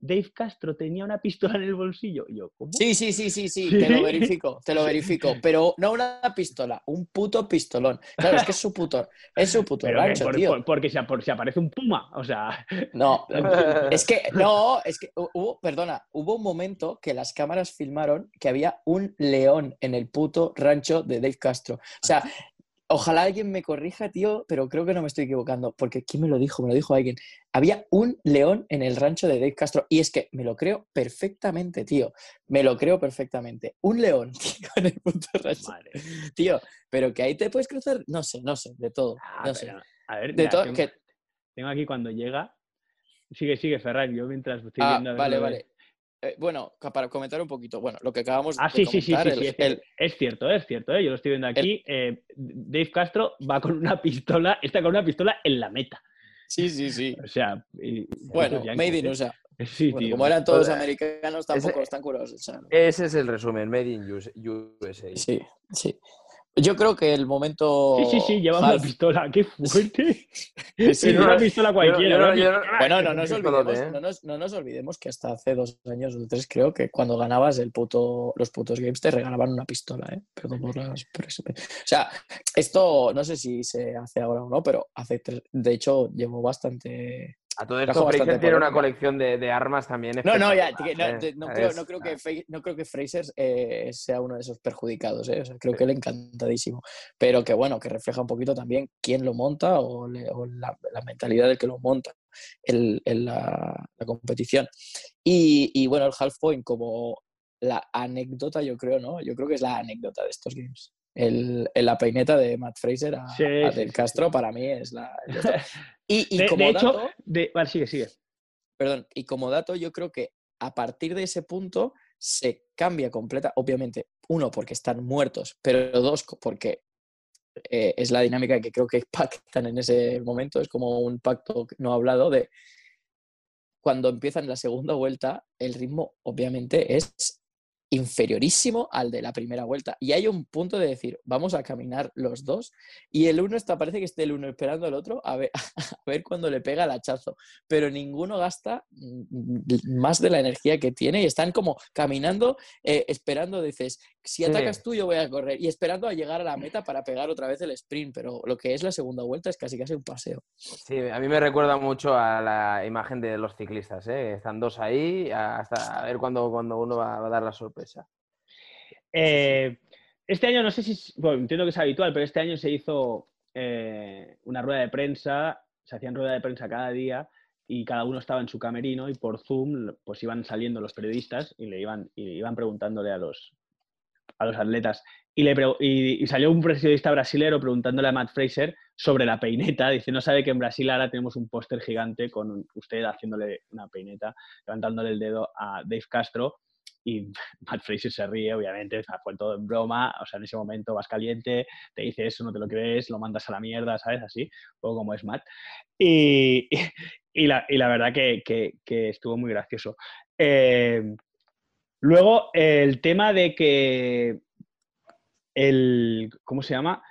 Dave Castro tenía una pistola en el bolsillo? Y yo, ¿cómo? Sí, sí, sí, sí, sí, te lo verifico, te lo (laughs) verifico. Pero no una pistola, un puto pistolón. Claro, es que es su puto, es su puto Pero rancho, por- tío. por- porque se, por- se aparece un puma, o sea, No, (laughs) es que, no, es que hubo, perdona, hubo un momento que las cámaras filmaron que había un león en el puto rancho de Dave Castro. O sea, ojalá alguien me corrija, tío, pero creo que no me estoy equivocando, porque ¿quién me lo dijo? Me lo dijo alguien. Había un león en el rancho de Dave Castro. Y es que me lo creo perfectamente, tío. Me lo creo perfectamente. Un león, (laughs) tío, en el puto rancho. madre. Tío, pero que ahí te puedes cruzar, no sé, no sé, de todo. Ah, No sé. a ver, De mira, todo, tengo, que, tengo aquí cuando llega. Sigue, sigue, Ferran, yo mientras estoy Ah, viendo. a ver vale, vale. Eh, bueno, para comentar un poquito, bueno, lo que acabamos Ah, de sí, sí, sí, comentar, sí, sí, el- es, el- es cierto, es cierto, ¿eh? yo lo estoy viendo aquí. eh, Dave Castro va con una pistola, está con una pistola en la meta. sí, sí, sí. (laughs) O sea, y- Bueno, yankees, made in. USA. (laughs) Sí, Bueno, tío. como eran todos Pues, americanos, tampoco ese- están curados. o sea, no. Ese es el resumen, Made in US- USA. Sí, sí. Yo creo que el momento. Sí, sí, sí, llevaba una pistola, qué (laughs) fuerte. Sí, una pistola cualquiera. Bueno, no nos, olvidemos, no, nos, no nos olvidemos que hasta hace dos años o tres, creo que cuando ganabas el puto, los putos games te regalaban una pistola, ¿eh? Perdón por las. O sea, esto no sé si se hace ahora o no, pero hace tres. De hecho, llevo bastante. A todo esto, Fraser tiene una colección de, de armas también. No, no, ya, que no, ¿eh? no creo, Es- no, creo que, no creo que Fraser eh, sea uno de esos perjudicados, ¿eh? O sea, creo que él encantadísimo. Pero que bueno, que refleja un poquito también quién lo monta o, le- o la, la mentalidad del que lo monta el, el- la, la competición. Y, y, bueno, el half point como la anécdota, yo creo, ¿no? Yo creo que es la anécdota de estos games. El, el- la peineta de Matt Fraser a, Sí, a Del Castro para mí es la... (laughs) Y, y De, como de hecho, dato- de- vale, sigue, sigue. perdón, y como dato, yo creo que a partir de ese punto se cambia completa, obviamente, uno, porque están muertos, pero dos, porque eh, es la dinámica que creo que (laughs) pactan en ese momento, es como un pacto no hablado de cuando empiezan la segunda vuelta, el ritmo obviamente es inferiorísimo al de la primera vuelta. Y hay un punto de decir, vamos a caminar los dos, y el uno está, parece que esté el uno esperando al otro a ver, (laughs) a ver cuándo le pega el hachazo, pero ninguno gasta mm, más de la energía que tiene y están como caminando, eh, esperando, dices, si atacas tú yo voy a correr, y esperando a llegar a la meta para pegar otra vez el sprint, pero lo que es la segunda vuelta es casi casi un paseo. Sí, a mí me recuerda mucho a la imagen de los ciclistas, ¿eh? Están dos ahí hasta a ver cuándo, cuándo uno va, va a dar la sorpresa. Eh, este año, no sé si, bueno, entiendo que es habitual, pero este año se hizo eh, una rueda de prensa, se hacían rueda de prensa cada día y cada uno estaba en su camerino y por Zoom pues iban saliendo los periodistas y le iban, y iban preguntándole a los, a los atletas. Y, le y, salió un periodista brasilero preguntándole a Matt Fraser sobre la peineta. Dice, no sabe que en Brasil ahora tenemos un póster gigante con usted haciéndole una peineta, levantándole el dedo a Dave Castro. Y (laughs) Matt Fraser se ríe, obviamente, fue todo en broma. O sea, en ese momento vas caliente, te dice eso, no te lo crees, lo mandas a la mierda, ¿sabes? Así, un como es Matt. Y, (laughs) y, la, y la, verdad que, que, estuvo muy gracioso. Eh, luego, el tema de que el, ¿cómo se llama?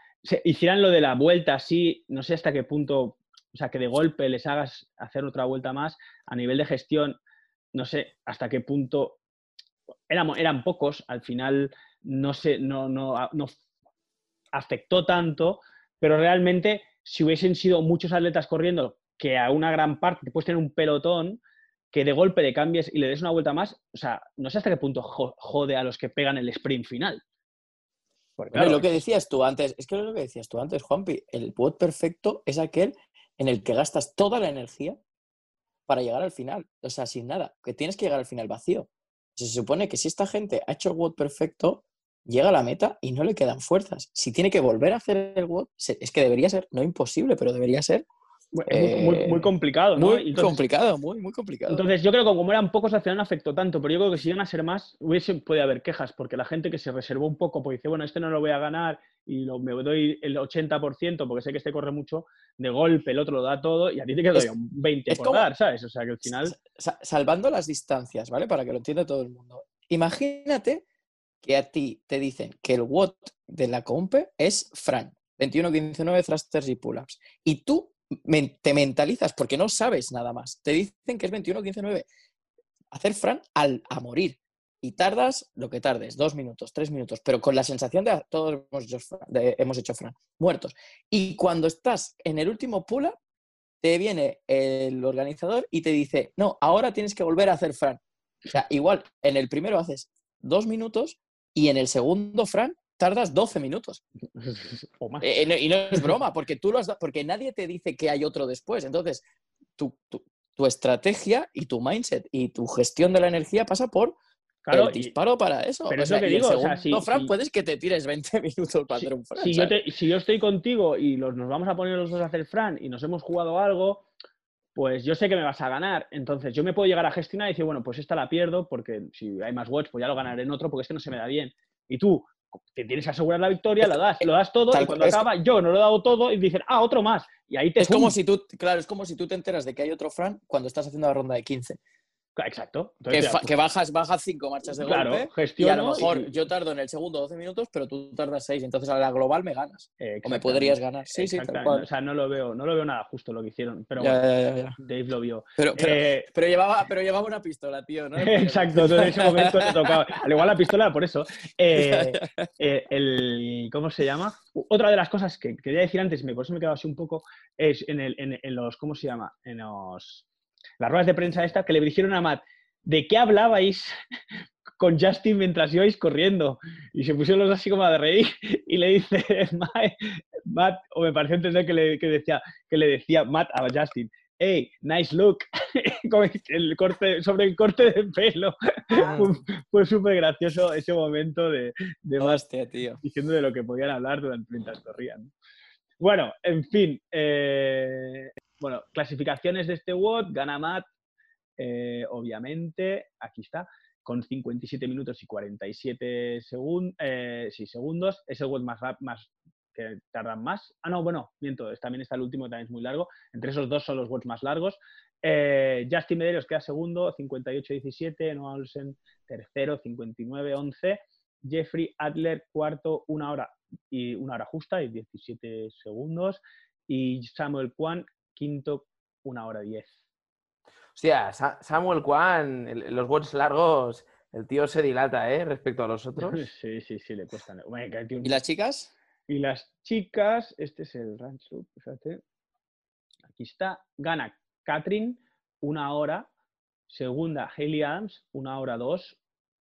Hicieran lo de la vuelta así, no sé hasta qué punto, o sea, que de golpe les hagas hacer otra vuelta más a nivel de gestión, no sé hasta qué punto, eran, eran pocos, al final no, sé, no, no, no afectó tanto, pero realmente si hubiesen sido muchos atletas corriendo, que a una gran parte puedes tener un pelotón, que de golpe le cambies y le des una vuelta más, o sea, no sé hasta qué punto jode a los que pegan el sprint final lo que decías tú antes, es que lo que decías tú antes, Juanpi, el WOD perfecto es aquel en el que gastas toda la energía para llegar al final, o sea, sin nada, que tienes que llegar al final vacío. Se supone que si esta gente ha hecho el WOD perfecto, llega a la meta y no le quedan fuerzas. Si tiene que volver a hacer el WOD, es que debería ser, no imposible, pero debería ser muy, muy, complicado, ¿no? Muy complicado, muy, muy complicado. Entonces, yo creo que como eran pocos, al final no afectó tanto, pero yo creo que si iban a ser más, hubiese, puede haber quejas, porque la gente que se reservó un poco, porque dice, bueno, este no lo voy a ganar y lo, me doy el 80% porque sé que este corre mucho, de golpe el otro lo da todo y a ti te queda un 20% por dar, ¿sabes? O sea, que al final... Salvando las distancias, ¿vale? Para que lo entienda todo el mundo. Imagínate que a ti te dicen que el WOT de la compe es Fran, 21-15-9 thrusters y pull-ups. Y tú te mentalizas porque no sabes nada más. Te dicen que es 21, 15, 9. Hacer Fran al, a morir. Y tardas lo que tardes, dos minutos, tres minutos, pero con la sensación de todos hemos hecho, hemos hecho Fran, muertos. Y cuando estás en el último pull te viene el organizador y te dice, no, ahora tienes que volver a hacer Fran. O sea, igual, en el primero haces dos minutos y en el segundo Fran tardas 12 minutos. (laughs) Eh, y no es broma, porque tú lo has porque nadie te dice que hay otro después. Entonces, tu, estrategia y tu mindset y tu gestión de la energía pasa por el disparo para eso. Pero eso que digo, o Fran, puedes que te tires 20 (laughs) minutos para hacer un Fran. Si yo, si yo, estoy contigo y nos vamos a poner los dos a hacer Fran y nos hemos jugado algo, pues yo sé que me vas a ganar. Entonces yo me puedo llegar a gestionar y decir, bueno, pues esta la pierdo porque si hay más watch, pues ya lo ganaré en otro porque este no se me da bien. Y tú, te tienes que asegurar la victoria, lo das, lo das todo, y cuando acaba, yo no lo he dado todo, y dicen, ah, otro más. Y ahí te. Es como si tú, claro, es como si tú te enteras de que hay otro Fran cuando estás haciendo la ronda de 15. Exacto. que, bajas, bajas cinco marchas de claro, golpe y a lo mejor yo tardo en el segundo 12 minutos, pero tú tardas 6, entonces a la global me ganas. o me podrías ganar. Sí, sí, O sea, no lo veo, no lo veo nada justo lo que hicieron, pero Dave lo vio. Pero, eh, pero, llevaba, pero llevaba una pistola, tío, ¿no? (laughs) Exacto, entonces en ese momento te tocaba. Al igual la pistola, por eso. (laughs) Eh, eh, el, ¿Cómo se llama? Otra de las cosas que quería decir antes, por eso me he quedado así un poco, es en, el, en, en los, ¿cómo se llama? En los las ruedas de prensa esta, que le dijeron a Matt, ¿de qué hablabais (laughs) con Justin mientras ibais corriendo? Y se pusieron los así como a reír (laughs) y le dice (laughs) Matt, o me pareció entender que le, decía, que le decía Matt a Justin, hey, nice look, el corte, sobre el corte de pelo. Ah. fue, súper gracioso ese momento de, de tío. diciendo de lo que podían hablar durante mientras corrían. Bueno, en fin, eh, bueno, clasificaciones de este WOD, gana Matt, eh, obviamente, aquí está, con 57 minutos y 47 eh, segundos. Es el WOD más, más que tardan más. Ah, no, bueno, miento, también está el último, también es muy largo. Entre esos dos son los WODs más largos. Eh, Justin Medeiros queda segundo, 58-17. Noah Olsen tercero, 59-11. Jeffrey Adler cuarto, una hora y una hora justa y 17 segundos. Y Samuel Kwan quinto, una hora diez. Hostia, Samuel Kwan, los bots largos, el tío se dilata, ¿eh? Respecto a los otros. (laughs) Sí, sí, sí, le cuesta. ¿Y las chicas? Y las chicas, este es el ranch fíjate. Aquí está, gana Catherine, una hora. Segunda, Hayley Adams, una hora dos.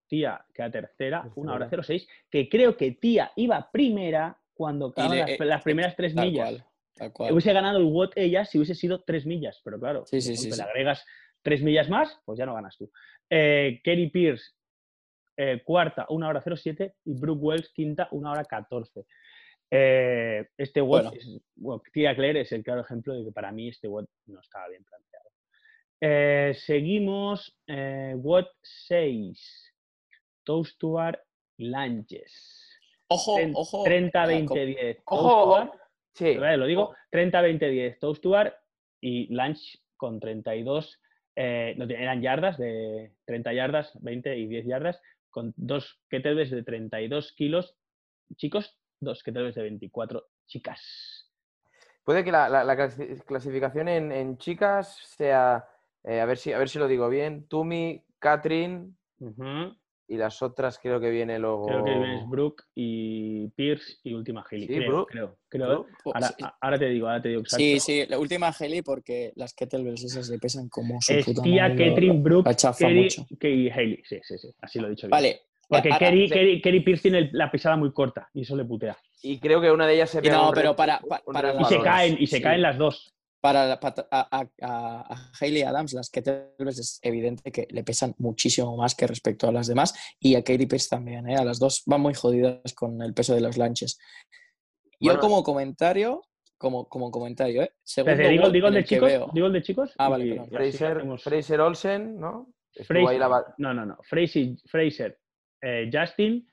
Tía queda tercera, una hora cero seis. Que creo que Tía iba primera cuando acaban las, primeras tres millas. tal cual. Hubiese ganado el Watt ella si hubiese sido 3 millas, pero claro, Sí, sí, de sí, le agregas 3 millas más, pues ya no ganas tú. Eh, Kerry Pierce, eh, cuarta, 1 hora 07, y Brooke Wells, quinta, 1 hora 14. Eh, este Watt, Bueno. Tia Claire es el claro ejemplo de que para mí este Watt no estaba bien planteado. Eh, seguimos, eh, Watt 6, Toast to Bar, Lanches. Ojo, Tren- ojo. 30, ah, 20, co- 10. Ojo, ojo. Sí. Vale, lo digo, 30, 20, 10 toast to bar y lunch con 32, eh, no, eran yardas de 30 yardas, 20 y 10 yardas, con dos kettlebells de 32 kilos, chicos, dos kettlebells de 24 chicas. Puede que la, la- la clasi- clasificación en, en chicas sea, eh, a, ver si, a ver si lo digo bien, Tumi, Katrin Ujú. Y las otras creo que viene luego... Creo que es Brooke y Pierce y última Haley. Sí, creo, Brooke. creo, creo, ¿eh? Brooke. Ahora, sí. ahora te digo, ahora te digo exacto. Sí, sí, la última Heli porque las kettlebells esas le pesan como su Es puta madre, Ketrin, Brooke, la chafa Kerry mucho. y Haley. Sí, sí, sí, así lo he dicho bien. Vale. Porque ahora- Kerry, sí. Kerry- Kerry Pierce tiene la pisada muy corta y eso le putea. Y creo que una de ellas se Y no, pero para- pa- un para Y se caen, y se Sí. caen las dos. Para la- pa- a, a, Hayley Adams, las kettlebells es evidente que le pesan muchísimo más que respecto a las demás. Y a Katie Pierce también, ¿eh? A las dos van muy jodidas con el peso de los lanches. Yo Bueno. como comentario, como, como comentario, ¿eh? Segundo digo, digo el de chicos, veo- digo el de chicos. Ah, vale, y- Fraser, hacemos- Fraser Olsen, ¿no? Estuvo Fraser- ahí la ba- No, no, no. Fraser, Fraser eh, Justin.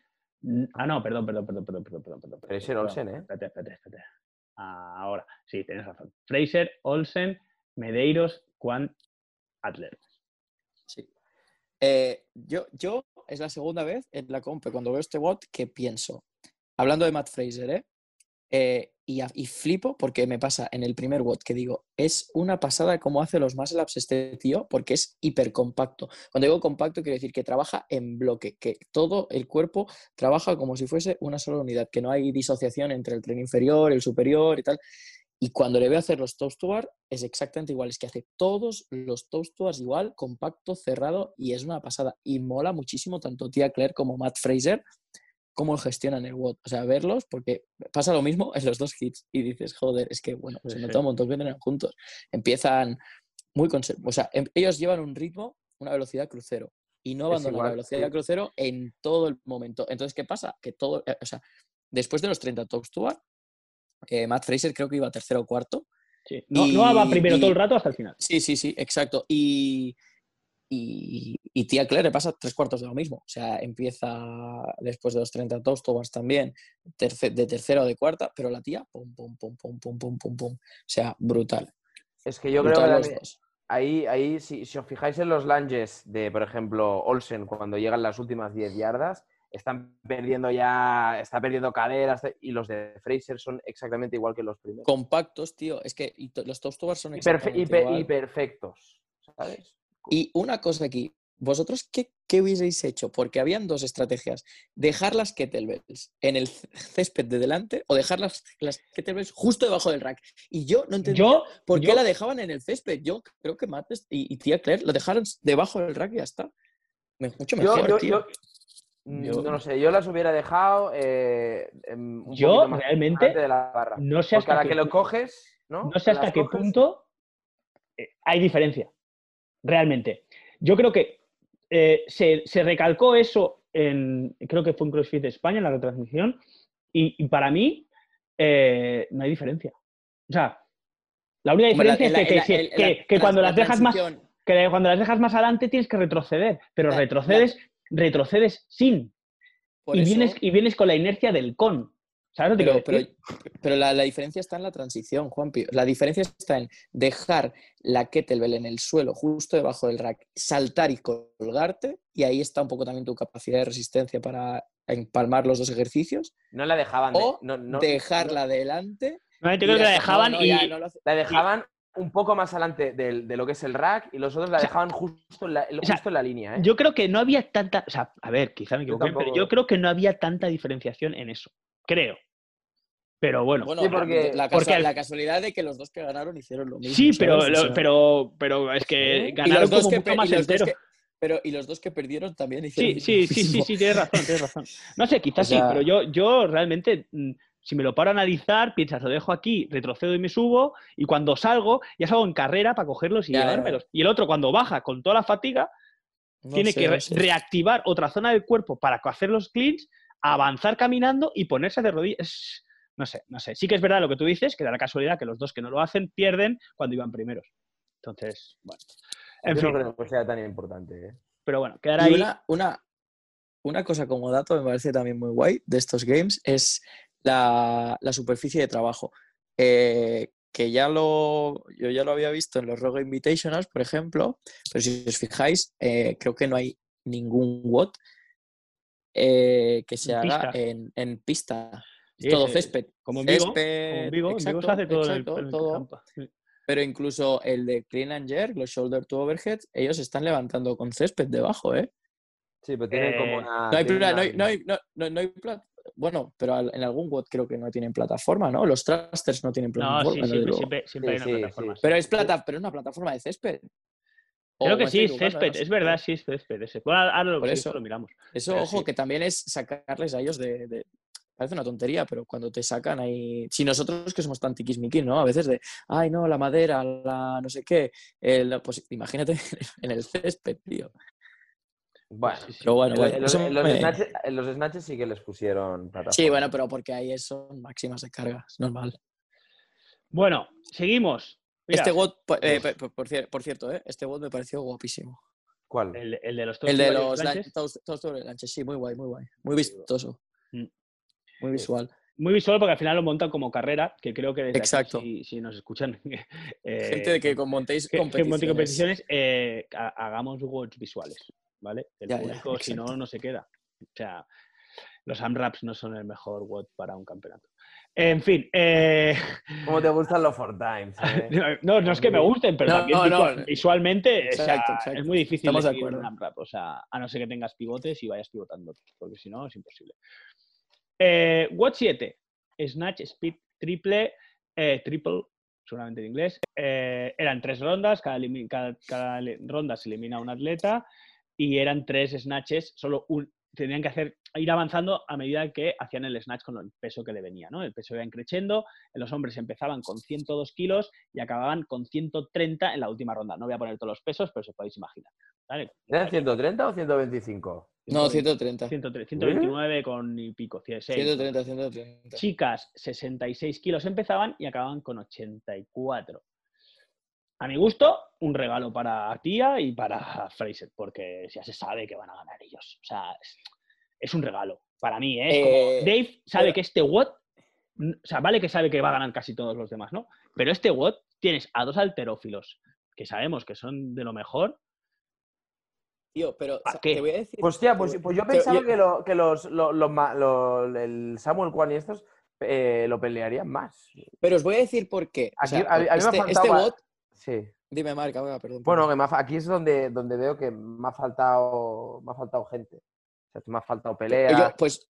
Ah, no, perdón, perdón, perdón, perdón, perdón, perdón, perdón. Fraser perdón, Olsen, ¿eh? Espérate, espérate, espérate. Ahora, sí, tienes razón. Fraser, Olsen, Medeiros, Quan, Adler. Sí. Eh, yo, yo es la segunda vez en la comp cuando veo este bot que pienso, hablando de Matt Fraser, ¿eh? Eh, y, y flipo porque me pasa en el primer bot que digo, es una pasada cómo hace los muscle ups este tío porque es hiper compacto. Cuando digo compacto quiero decir que trabaja en bloque, que todo el cuerpo trabaja como si fuese una sola unidad, que no hay disociación entre el tren inferior, el superior y tal. Y cuando le veo hacer los toast es exactamente igual. Es que hace todos los toast igual, compacto, cerrado, y es una pasada. Y mola muchísimo tanto Tia Claire como Matt Fraser cómo gestionan el WOD. O sea, verlos, porque pasa lo mismo en los dos hits. Y dices, joder, es que, bueno, se nota un montón que entrenan juntos. Empiezan muy conser- O sea, em- ellos llevan un ritmo, una velocidad crucero. Y no abandonan la velocidad sí. crucero en todo el momento. Entonces, ¿qué pasa? Que todo, eh, o sea, después de los 30 toast to bar, eh, Matt Fraser creo que iba tercero o cuarto. Sí. No, no va Y- primero todo el y- rato hasta el final. Sí, sí, sí, exacto. Y, y, y Tía Claire pasa tres cuartos de lo mismo. O sea, empieza después de los 30 toast to bars también, terce- de tercera o de cuarta, pero la tía, pum, pum, pum, pum, pum, pum, pum, pum. O sea, brutal. Es que yo creo que ahí, ahí si, si os fijáis en los lunges de, por ejemplo, Olsen, cuando llegan las últimas 10 yardas, están perdiendo ya, está perdiendo caderas y los de Fraser son exactamente igual que los primeros. Compactos, tío. Es que los toast to bars son Y, perfe- exactamente y igual. y perfectos, ¿sabes? Y una cosa aquí, ¿vosotros qué, qué hubieseis hecho? Porque habían dos estrategias. Dejar las kettlebells en el césped de delante o dejar las, las kettlebells justo debajo del rack. Y yo no entendía Yo, por qué yo- la dejaban en el césped. Yo creo que Matt es- y, y tía Claire lo dejaron debajo del rack y ya está. Me- Mucho Yo, mejor, yo- tío. yo- mm, Yo- no lo sé, yo las hubiera dejado eh, em, un Yo, más realmente, de la barra. no sé Porque hasta a la qué que lo coges, ¿no? no sé hasta qué coges- punto eh, hay diferencia. Realmente. Yo creo que eh, se, se recalcó eso en, creo que fue en CrossFit España, en la retransmisión, y, y para mí eh, no hay diferencia. O sea, la única la- diferencia en es que, la- que- la- cuando las la dejas más que cuando las dejas más adelante tienes que retroceder, pero retrocedes, retrocedes sin. Y eso- vienes, y vienes con la inercia del con. ¿Sabes lo que Pero, pero- pero la, la diferencia está en la transición, Juanpi. La diferencia está en dejar la kettlebell en el suelo, justo debajo del rack, saltar y colgarte, y ahí está un poco también tu capacidad de resistencia para empalmar los dos ejercicios, No la dejaban. de- o no- no- dejarla delante. No, yo creo que la dejaban no, y, ya, no lo hace- La dejaban un poco más adelante del- de, lo que es el rack y los otros la sea, dejaban justo en la, o sea, justo en la línea. ¿eh? Yo creo que no había tanta, o sea, a ver, quizá me Yo equivoqué, pero yo creo que no había tanta diferenciación en eso. Creo. Pero bueno. Bueno, Sí, porque- la, porque casua- al- la casualidad de que los dos que ganaron hicieron lo mismo. sí, pero, pero, pero es que Sí. ganaron como que mucho más entero. que- pero y los dos que perdieron también hicieron Sí, sí, lo sí, sí, mismo. sí, tienes razón, tienes razón. No sé, quizás O sea- sí, pero yo, yo realmente mm, Si me lo paro a analizar, piensas, lo dejo aquí, retrocedo y me subo, y cuando salgo, ya salgo en carrera para cogerlos y llevármelos. Y el otro, cuando baja con toda la fatiga, No tiene sé, que no re- sé. reactivar otra zona del cuerpo para hacer los cleans, avanzar caminando y ponerse de rodillas. No sé, no sé. Sí que es verdad lo que tú dices, que da la casualidad que los dos que no lo hacen pierden cuando iban primeros. Entonces, bueno. En Yo fin, no creo que sea tan importante. ¿eh? pero bueno, quedará ahí. una, una, una cosa como dato me parece también muy guay de estos games es la, la superficie de trabajo. Eh, que ya lo, yo ya lo había visto en los Rogue Invitationals, por ejemplo, pero si os fijáis, eh, creo que no hay ningún WOT eh, que se En haga en, en pista. Sí, todo ese- césped. Como en Vigo, Césped, como en Vigo, en Vigo exacto, se hace todo en el- exacto, en el todo. campo. Sí. Pero incluso el de Clean and Jerk, los shoulder to overhead, ellos están levantando con césped debajo, ¿eh? Sí, pero tiene Eh, como una. No hay, no hay- no hay- no- no- no hay Bueno, pero al- en algún WOT creo que no tienen plataforma, ¿no? Los thrusters no tienen No, plataforma. sí, desde siempre, siempre, hay una sí, plataforma. sí. Pero es, plata, pero es una plataforma de césped. O Creo que sí, césped, no es verdad, sí, es césped. ese. Bueno, ahora lo, eso. lo miramos. Eso, pero ojo, sí. que también es sacarles a ellos de, de- Parece una tontería, pero cuando te sacan ahí... Si nosotros que somos tan tiquismiquis, ¿no? A veces de, ay, no, la madera, la no sé qué. el- pues imagínate (laughs) en el césped, tío. Bueno, Sí, sí. Pero bueno, en, bueno, en los, eso en los me- snatches, en los snatches sí que les pusieron plataforma. Sí, bueno, pero porque ahí son máximas de carga, es normal. Bueno, seguimos. Mira, este WOT, po- eh, por, por cier- por cierto, ¿eh? este WOT me pareció guapísimo. ¿Cuál? el, el de los El de los todos, sobre lanches, sí, muy guay, muy guay. Muy vistoso. Mm. Muy visual. Muy visual porque al final lo montan como carrera, que creo que desde aquí, Exacto. si, si nos escuchan, (laughs) eh, Gente de que con montéis que, que competiciones. competiciones, eh, ha- hagamos watch visuales, ¿vale? El Ya, ya, público, si no, no se queda. O sea, los AMRAPs no son el mejor WOT para un campeonato. En fin, eh, ¿Cómo te gustan los four times? eh? (laughs) no, no es que me gusten, pero No, también no, visual- no. visualmente o sea, Exacto, exacto. es muy difícil Estamos de acuerdo. un o sea, a no ser que tengas pivotes y vayas pivotando, porque si no es imposible. Eh, WOT 7, Snatch, Speed, Triple, eh, Triple, seguramente en inglés. Eh, eran tres rondas, cada, cada- ronda se elimina un atleta y eran tres snatches, solo un, tenían que hacer, ir avanzando a medida que hacían el snatch con el peso que le venía, ¿no? El peso iba creciendo, los hombres empezaban con 102 kilos y acababan con 130 en la última ronda. No voy a poner todos los pesos, pero se podéis imaginar. ¿vale? ¿Eran 130 o 125? No, 130. 103, 129 con y pico, 6, 130, 130. Chicas, 66 kilos empezaban y acababan con 84. A mi gusto, un regalo para Tía y para Fraser, porque ya se sabe que van a ganar ellos. O sea, es, es un regalo. Para mí, ¿eh? Es como Eh, Dave sabe pero- que este WOT, o sea, vale que sabe que va a ganar casi todos los demás, ¿no? Pero este WOT tienes a dos alterófilos que sabemos que son de lo mejor. Tío, pero te voy a decir. Hostia, pues, voy- pues yo pensaba yo- que, lo- que los, lo- los ma- lo- el Samuel Kwan y estos eh, lo pelearían más. Pero os voy a decir por qué. O Aquí- sea, a, a mí me ha este, faltado... este va- bot. Sí. Dime, Marca, venga, perdón. Bueno, que me ha aquí es donde, donde veo que me ha faltado, me ha faltado gente. O sea, me ha faltado pelea. Yo, pues.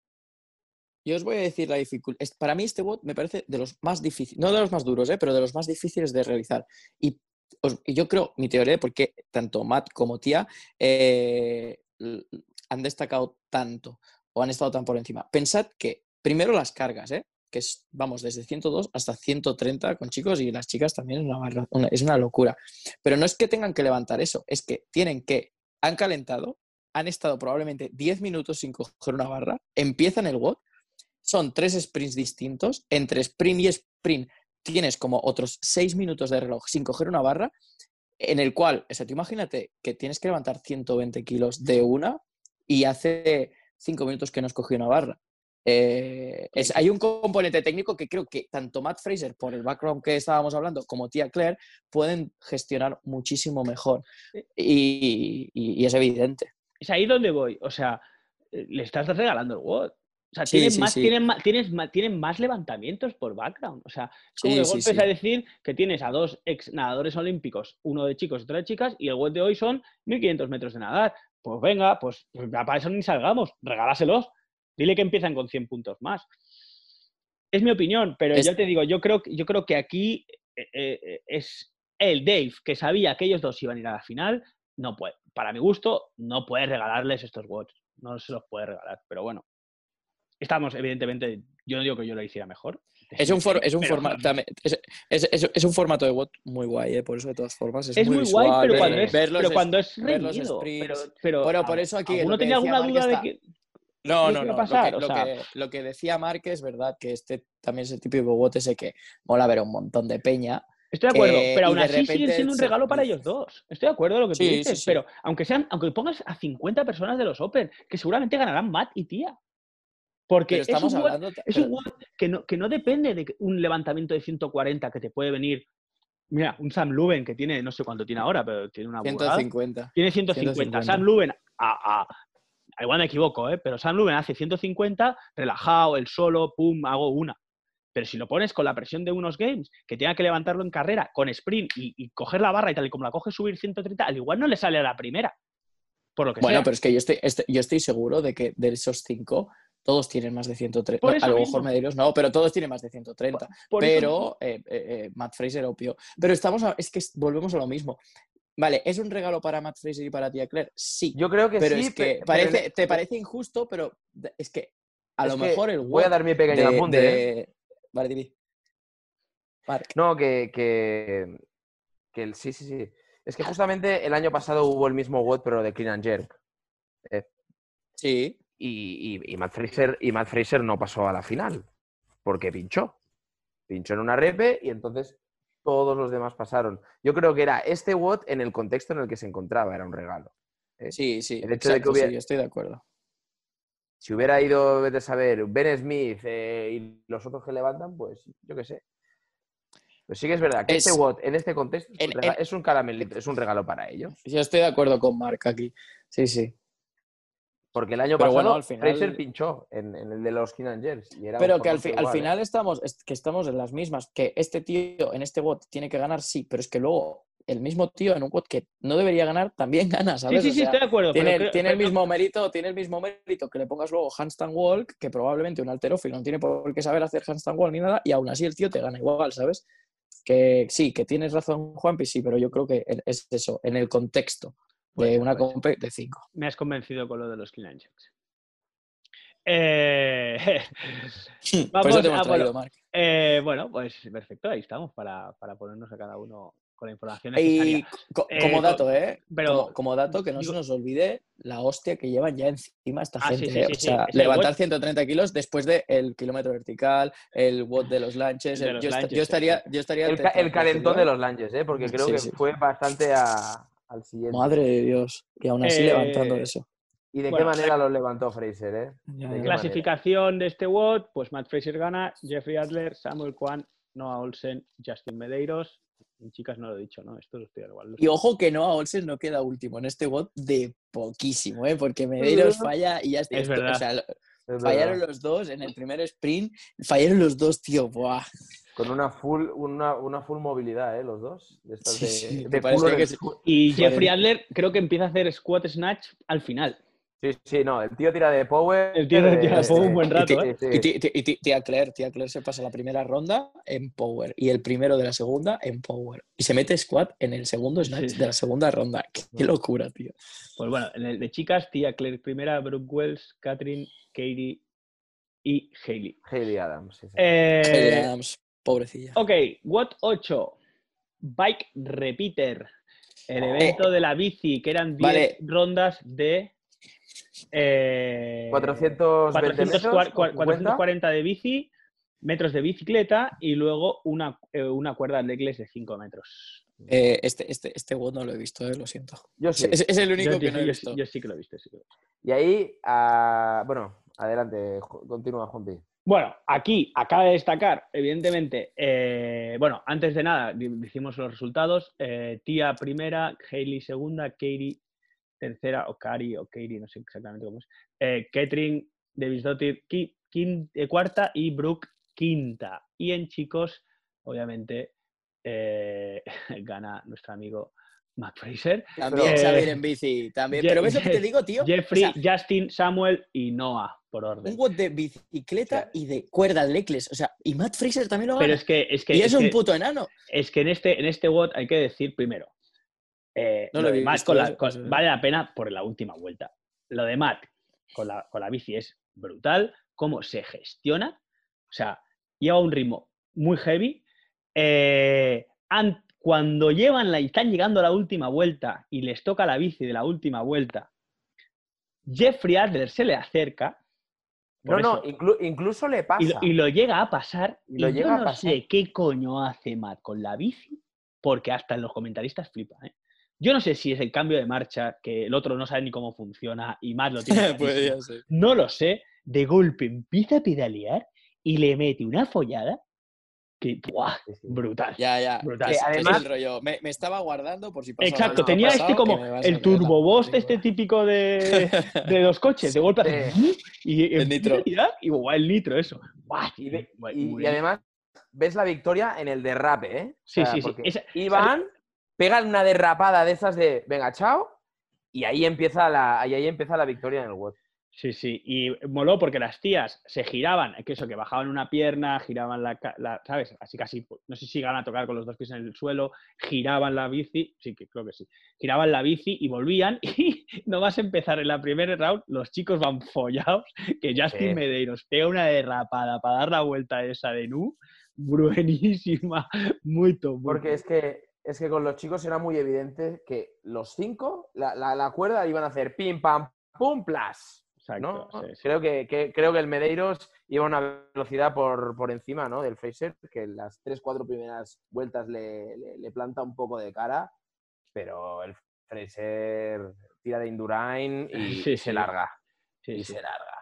Yo os voy a decir la dificultad. Para mí, este bot me parece de los más difíciles. No de los más duros, ¿eh? pero de los más difíciles de realizar. Y, os- yo creo, mi teoría, porque tanto Matt como Tía eh, han destacado tanto o han estado tan por encima. Pensad que primero las cargas, ¿eh? Que es, vamos, desde 102 hasta 130 con chicos y las chicas también es una, barra- una- es una locura. Pero no es que tengan que levantar eso, es que tienen que, han calentado, han estado probablemente 10 minutos sin coger una barra, empiezan el WOD, son tres sprints distintos, entre sprint y sprint tienes como otros 6 minutos de reloj sin coger una barra, en el cual, o sea, tú imagínate que tienes que levantar 120 kilos de una y hace 5 minutos que no has cogido una barra. Eh, es- hay un componente técnico que creo que tanto Matt Fraser, por el background que estábamos hablando, como Tía Claire, pueden gestionar muchísimo mejor. Y, y- y es evidente. Es ahí donde voy. O sea, eh, le estás regalando el WOD. O sea, Sí, tienen, sí, más, sí. Tienen, más, tienes ma- tienen más levantamientos por background. O sea, como de sí, golpe sí. a decir que tienes a dos ex nadadores olímpicos, uno de chicos y otro de chicas, y el WOD de hoy son 1500 metros de nadar. Pues venga, pues, pues para eso ni salgamos, regálaselos. Dile que empiezan con 100 puntos más. Es mi opinión, pero Es- yo te digo, yo creo, que- yo creo que aquí eh, eh, es el Dave que sabía que ellos dos iban a ir a la final, no puede, para mi gusto, no puede regalarles estos watts. No se los puede regalar, pero bueno. Estamos, evidentemente, Yo no digo que yo lo hiciera mejor. Es un, for- es, un Pero- forma- (laughs) también- es, es- es- es un formato de WOT muy guay, ¿eh? por eso de todas formas es, muy, visual, guay, pero ver- cuando es, pero cuando es reñido. Pero, pero, Bueno, ¿a- por eso aquí ¿Alguno lo que tenía alguna duda de que.? No, ¿qué no, no. Lo que, O lo, sea- que, lo que decía Mark es verdad que este también es el típico WOT ese que mola ver a un montón de peña. Estoy de acuerdo, que- pero aún así siguen siendo un regalo para ellos dos. Estoy de acuerdo con lo que tú Sí, dices, sí. pero aunque sean, aunque pongas a 50 personas de los Open, que seguramente ganarán Matt y Tía. Porque Pero es un, estamos hablando. es pero- un WOT que no, que no depende de un levantamiento de 140 que te puede venir. Mira, un Sam Luben que tiene, no sé cuánto tiene ahora, pero tiene una burrada. 150. Tiene 150. 150. Sam Luben, a- igual me equivoco, ¿eh? pero Sam Luben hace 150, relajado, el solo, pum, hago una. Pero si lo pones con la presión de unos games, que tenga que levantarlo en carrera, con sprint y, y coger la barra y tal y como la coge subir 130, al igual no le sale a la primera. Por lo que Bueno, sea. pero es que yo estoy, yo estoy seguro de que de esos cinco, todos tienen más de 130. Por No, eso a lo mejor Medeiros no, pero todos tienen más de 130. Por eso pero eh, eh, eh, Matt Fraser obvio. Pero estamos a- es que volvemos a lo mismo. Vale, ¿es un regalo para Matt Fraser y para Tia Claire? Sí. Yo creo que pero sí. es que parece, pero- te parece injusto, pero es que a es lo mejor el Voy a dar mi pequeño de- apunte. ¿eh? Vale. Marc. No, que, que, que el, sí, sí, sí. Es que justamente el año pasado hubo el mismo WOT, pero de Clean and Jerk. Eh, Sí. y, y- y Matt Fraser, y Matt Fraser no pasó a la final, porque pinchó. Pinchó en una repe y entonces todos los demás pasaron. Yo creo que era este WOT en el contexto en el que se encontraba, era un regalo. ¿eh? Sí, sí. El hecho de que hubiera- sí, estoy de acuerdo. Si hubiera ido, vete a saber, Ben Smith eh, y los otros que levantan, pues yo qué sé. Pero sí que es verdad que Es- este WOT en este contexto es un, es caramelito, es un regalo para ellos. Yo estoy de acuerdo con Marc aquí. Sí, sí. Porque el año Pero pasado bueno, al final- Fraser pinchó en, en el de los Kinangers. Pero que al, fi- al igual, ¿eh? final estamos, es- que estamos en las mismas, que este tío en este bot tiene que ganar, sí, pero es que luego el mismo tío en un bot que no debería ganar también (laughs) gana, Sí, ¿sabes? sí, O sí, sea, estoy de acuerdo. tiene, pero el- tiene el pero- mismo mérito, tiene el mismo mérito que le pongas luego handstand walk, que probablemente un alterófilo no tiene por qué saber hacer handstand walk ni nada, y aún así el tío te gana igual, ¿sabes? Que sí, que tienes razón, Juanpi, sí, pero yo creo que es eso, en el contexto de Bueno, una pues. comp de 5. Me has convencido con lo de los Clean and Jerks. Eh, (laughs) Vamos eso te hemos a traído, eh, bueno, pues perfecto, ahí estamos para, para ponernos a cada uno con la información Y necesaria. co- Eh, como co- dato, ¿eh? pero- como, como dato, que no digo- se nos olvide la hostia que llevan ya encima esta Ah, sí, gente. sí, ¿eh? sí, o sí. sea, levantar WOT. 130 kilos después del kilómetro vertical, el WOT de los lanches. De los yo, esta- lanches, yo sí, estaría, sí. yo estaría El, ca- el calentón de los lunges, ¿eh? porque creo Sí, que sí. fue bastante a- al siguiente. Madre de Dios. Y aún así Eh, levantando eso. ¿Y de Bueno, qué manera los levantó Fraser? ¿eh? Ya, ¿de ya. qué Clasificación de este WOT, pues Matt Fraser gana, Jeffrey Adler, Samuel Kwan, Noah Olsen, Justin Medeiros. Chicas no lo he dicho, ¿no? Esto lo estoy igual. lo Y ojo que Noah Olsen no queda último en este WOT de poquísimo, ¿eh? porque Medeiros falla y ya está. Es verdad. O sea, lo- fallaron los dos en el primer sprint. Fallaron los dos, tío. Buah. Con una full, una, una full movilidad, ¿eh? Los dos. De estas Sí, de, de que Y. Jeffrey Adler creo que empieza a hacer squat snatch al final. Sí, sí, no. El tío tira de power. El tío tira de eh, power un buen rato, ¿eh? sí. Y, tía Claire, tía Claire se pasa la primera ronda en power y el primero de la segunda en power. Y se mete squat en el segundo snatch Sí. de la segunda ronda. (laughs) Qué locura, tío. Pues bueno, en el de chicas, tía Claire primera, Brooke Wells, Catherine, Katie y Hailey. Hayley Adams. sí, sí. Eh, Hayley Adams, pobrecilla. ok, WOT 8. Bike Repeater. El evento de la bici, que eran 10 Vale. rondas de. Eh, 420 metros, 400 cua- o cua- 50. 440 de bici, metros de bicicleta y luego una, eh, una cuerda legless de 5 metros. Eh, este, este, este WOD no lo he visto, eh, lo siento. Yo sí. Es, es el único Yo, que yo- no he yo- visto. yo sí que lo he visto. sí que lo he visto. Y ahí, ah, bueno, adelante, continúa, Juanpi. Bueno, aquí acaba de destacar, evidentemente, eh, bueno, antes de nada, decimos los resultados. eh, Tía primera, Hailey segunda, Katie tercera, o Kari, o Katie, no sé exactamente cómo es. Eh, Ketrin, Davis Dottir, qui- quin- eh, cuarta y Brooke quinta. Y en chicos, obviamente, eh, (laughs) gana nuestro amigo Matt Fraser. También Eh, sabe ir en bici, también. Pero ves lo que te digo, tío. O Jeffrey, sea, Justin, Samuel y Noah, por orden. un WOD de bicicleta y de cuerda legless. O sea, y Matt Fraser también lo Pero gana. es que, es que, y es, un que- puto enano. es que en este, en este WOT hay que decir primero, eh, No lo lo he de Matt visto, con la- eso- con- eso es. vale la pena por la última vuelta. Lo de Matt con la, con la bici es brutal, cómo se gestiona, O sea, lleva un ritmo muy heavy. Eh, an- cuando llevan la, están llegando a la última vuelta y les toca la bici de la última vuelta, Jeffrey Adler se le acerca. No, no, inclu- incluso le pasa. y, lo- y lo llega a pasar. Y lo y yo llega a no pasar. sé qué coño hace Matt con la bici, porque hasta en los comentaristas flipan. ¿eh? Yo no sé si es el cambio de marcha, que el otro no sabe ni cómo funciona y Matt lo (laughs) tiene. ser. No lo sé. De golpe empieza a pedalear y le mete una follada que, ¡buah! Brutal. Ya, ya. Brutal. Además, el rollo. Me, me estaba guardando por si pasa Exacto, tenía pasado, este como el meter la turbo boss lengua. este típico de, (laughs) de los coches, de golpe hace Sí. y El empieza nitro. tirar y guau, el nitro, eso. Buah, Y, además ves la victoria en el derrape, ¿eh? O Sí, sea, sí, sí. Esa- Iban, pegan una derrapada de esas de venga, chao, y ahí empieza la, y ahí empieza la victoria en el web. Sí, sí, y moló porque las tías se giraban, que eso, que bajaban una pierna, giraban la, ¿sabes? Así casi, no sé si llegaban a tocar con los dos pies en el suelo, giraban la bici, sí, que creo que sí, giraban la bici y volvían (laughs) y no vas a empezar en la primera round, los chicos van follados, que Justin Sí. Medeiros pega una derrapada para dar la vuelta esa de Nu, (laughs) buenísima, muy top. Porque es que, es que con los chicos era muy evidente que los cinco, la, la- la cuerda iban a hacer pim, pam, pum, plas. Exacto, ¿no? sí, sí. Creo, que, que- creo que el Medeiros iba a una velocidad por, por encima ¿no? del Fraser, que en las tres, cuatro primeras vueltas le, le- le planta un poco de cara, pero el Fraser tira de Indurain y Sí, se larga. Y se larga.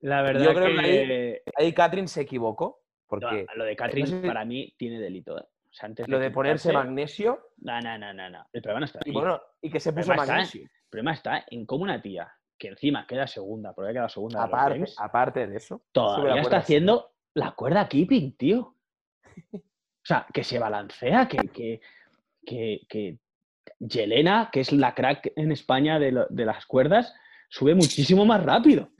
La verdad Yo creo que, que Ahí Catherine se equivocó, no, porque lo de Catherine sé si- para mí tiene delito. ¿eh? O sea, antes lo de ponerse magnesio No, no, no, no, no. El problema no está y bueno, y que se El puso en- magnesio. El problema está en cómo una tía, que encima queda segunda, porque ha quedado segunda de Aparte, aparte de eso, todavía está haciendo la cuerda keeping, tío. O sea, que se balancea, que, que, que, que Yelena, que es la crack en España de, lo- de las cuerdas, sube muchísimo más rápido.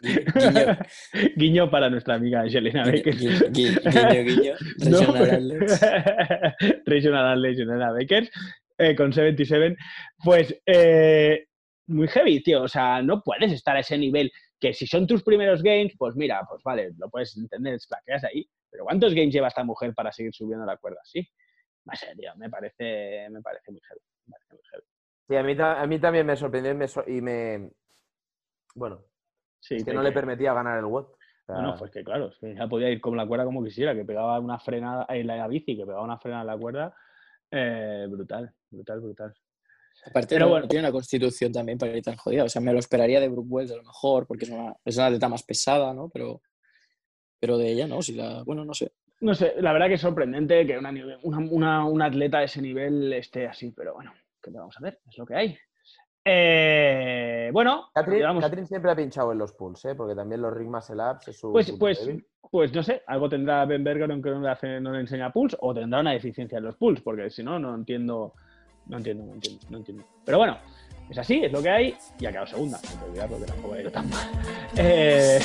Guiño, (laughs) Guiño para nuestra amiga Yelena Becker. guiño, (laughs) guiño, guiño. No, Regional (laughs) Athletes, Yelena Becker, eh, con 77. Pues eh, muy heavy, tío. O sea, no puedes estar a ese nivel. Que si son tus primeros games, pues mira, pues vale, lo puedes entender, flaqueas ahí. Pero ¿cuántos games lleva esta mujer para seguir subiendo la cuerda así? No sé, tío, me parece, me parece muy heavy. me parece muy heavy. Sí, a mí, a mí también me sorprendió y me, so- y me- Bueno, Sí, es que no le permitía ganar el WOT. O sea, No, no, pues que claro, es que ya podía ir con la cuerda como quisiera, que pegaba una frenada en la bici, que pegaba una frenada en la cuerda. eh, brutal, brutal, brutal. Aparte, Pero no, bueno. no tiene una constitución también para ir tan jodida. O sea, me lo esperaría de Brooke Wells a lo mejor, porque es una, es una atleta más pesada, ¿no? Pero, pero de ella, ¿no? Si la, bueno, no sé. No sé, la verdad que es sorprendente que una, una, una- una atleta de ese nivel esté así, pero bueno, ¿qué te vamos a ver? Es lo que hay. Eh, bueno, Catherine, siempre ha pinchado en los pools, ¿eh? porque también los Ring Muscle Ups es su. pues, pues, débil. pues no sé, algo tendrá Ben Berger aunque no le, hace- no le enseña pools, o tendrá una deficiencia en los pools, porque si no, no entiendo, no entiendo, no entiendo, no entiendo. Pero bueno, es así, es lo que hay, y ha quedado segunda, no hay que olvidarlo que tampoco ha ido tan mal. (laughs) Eh,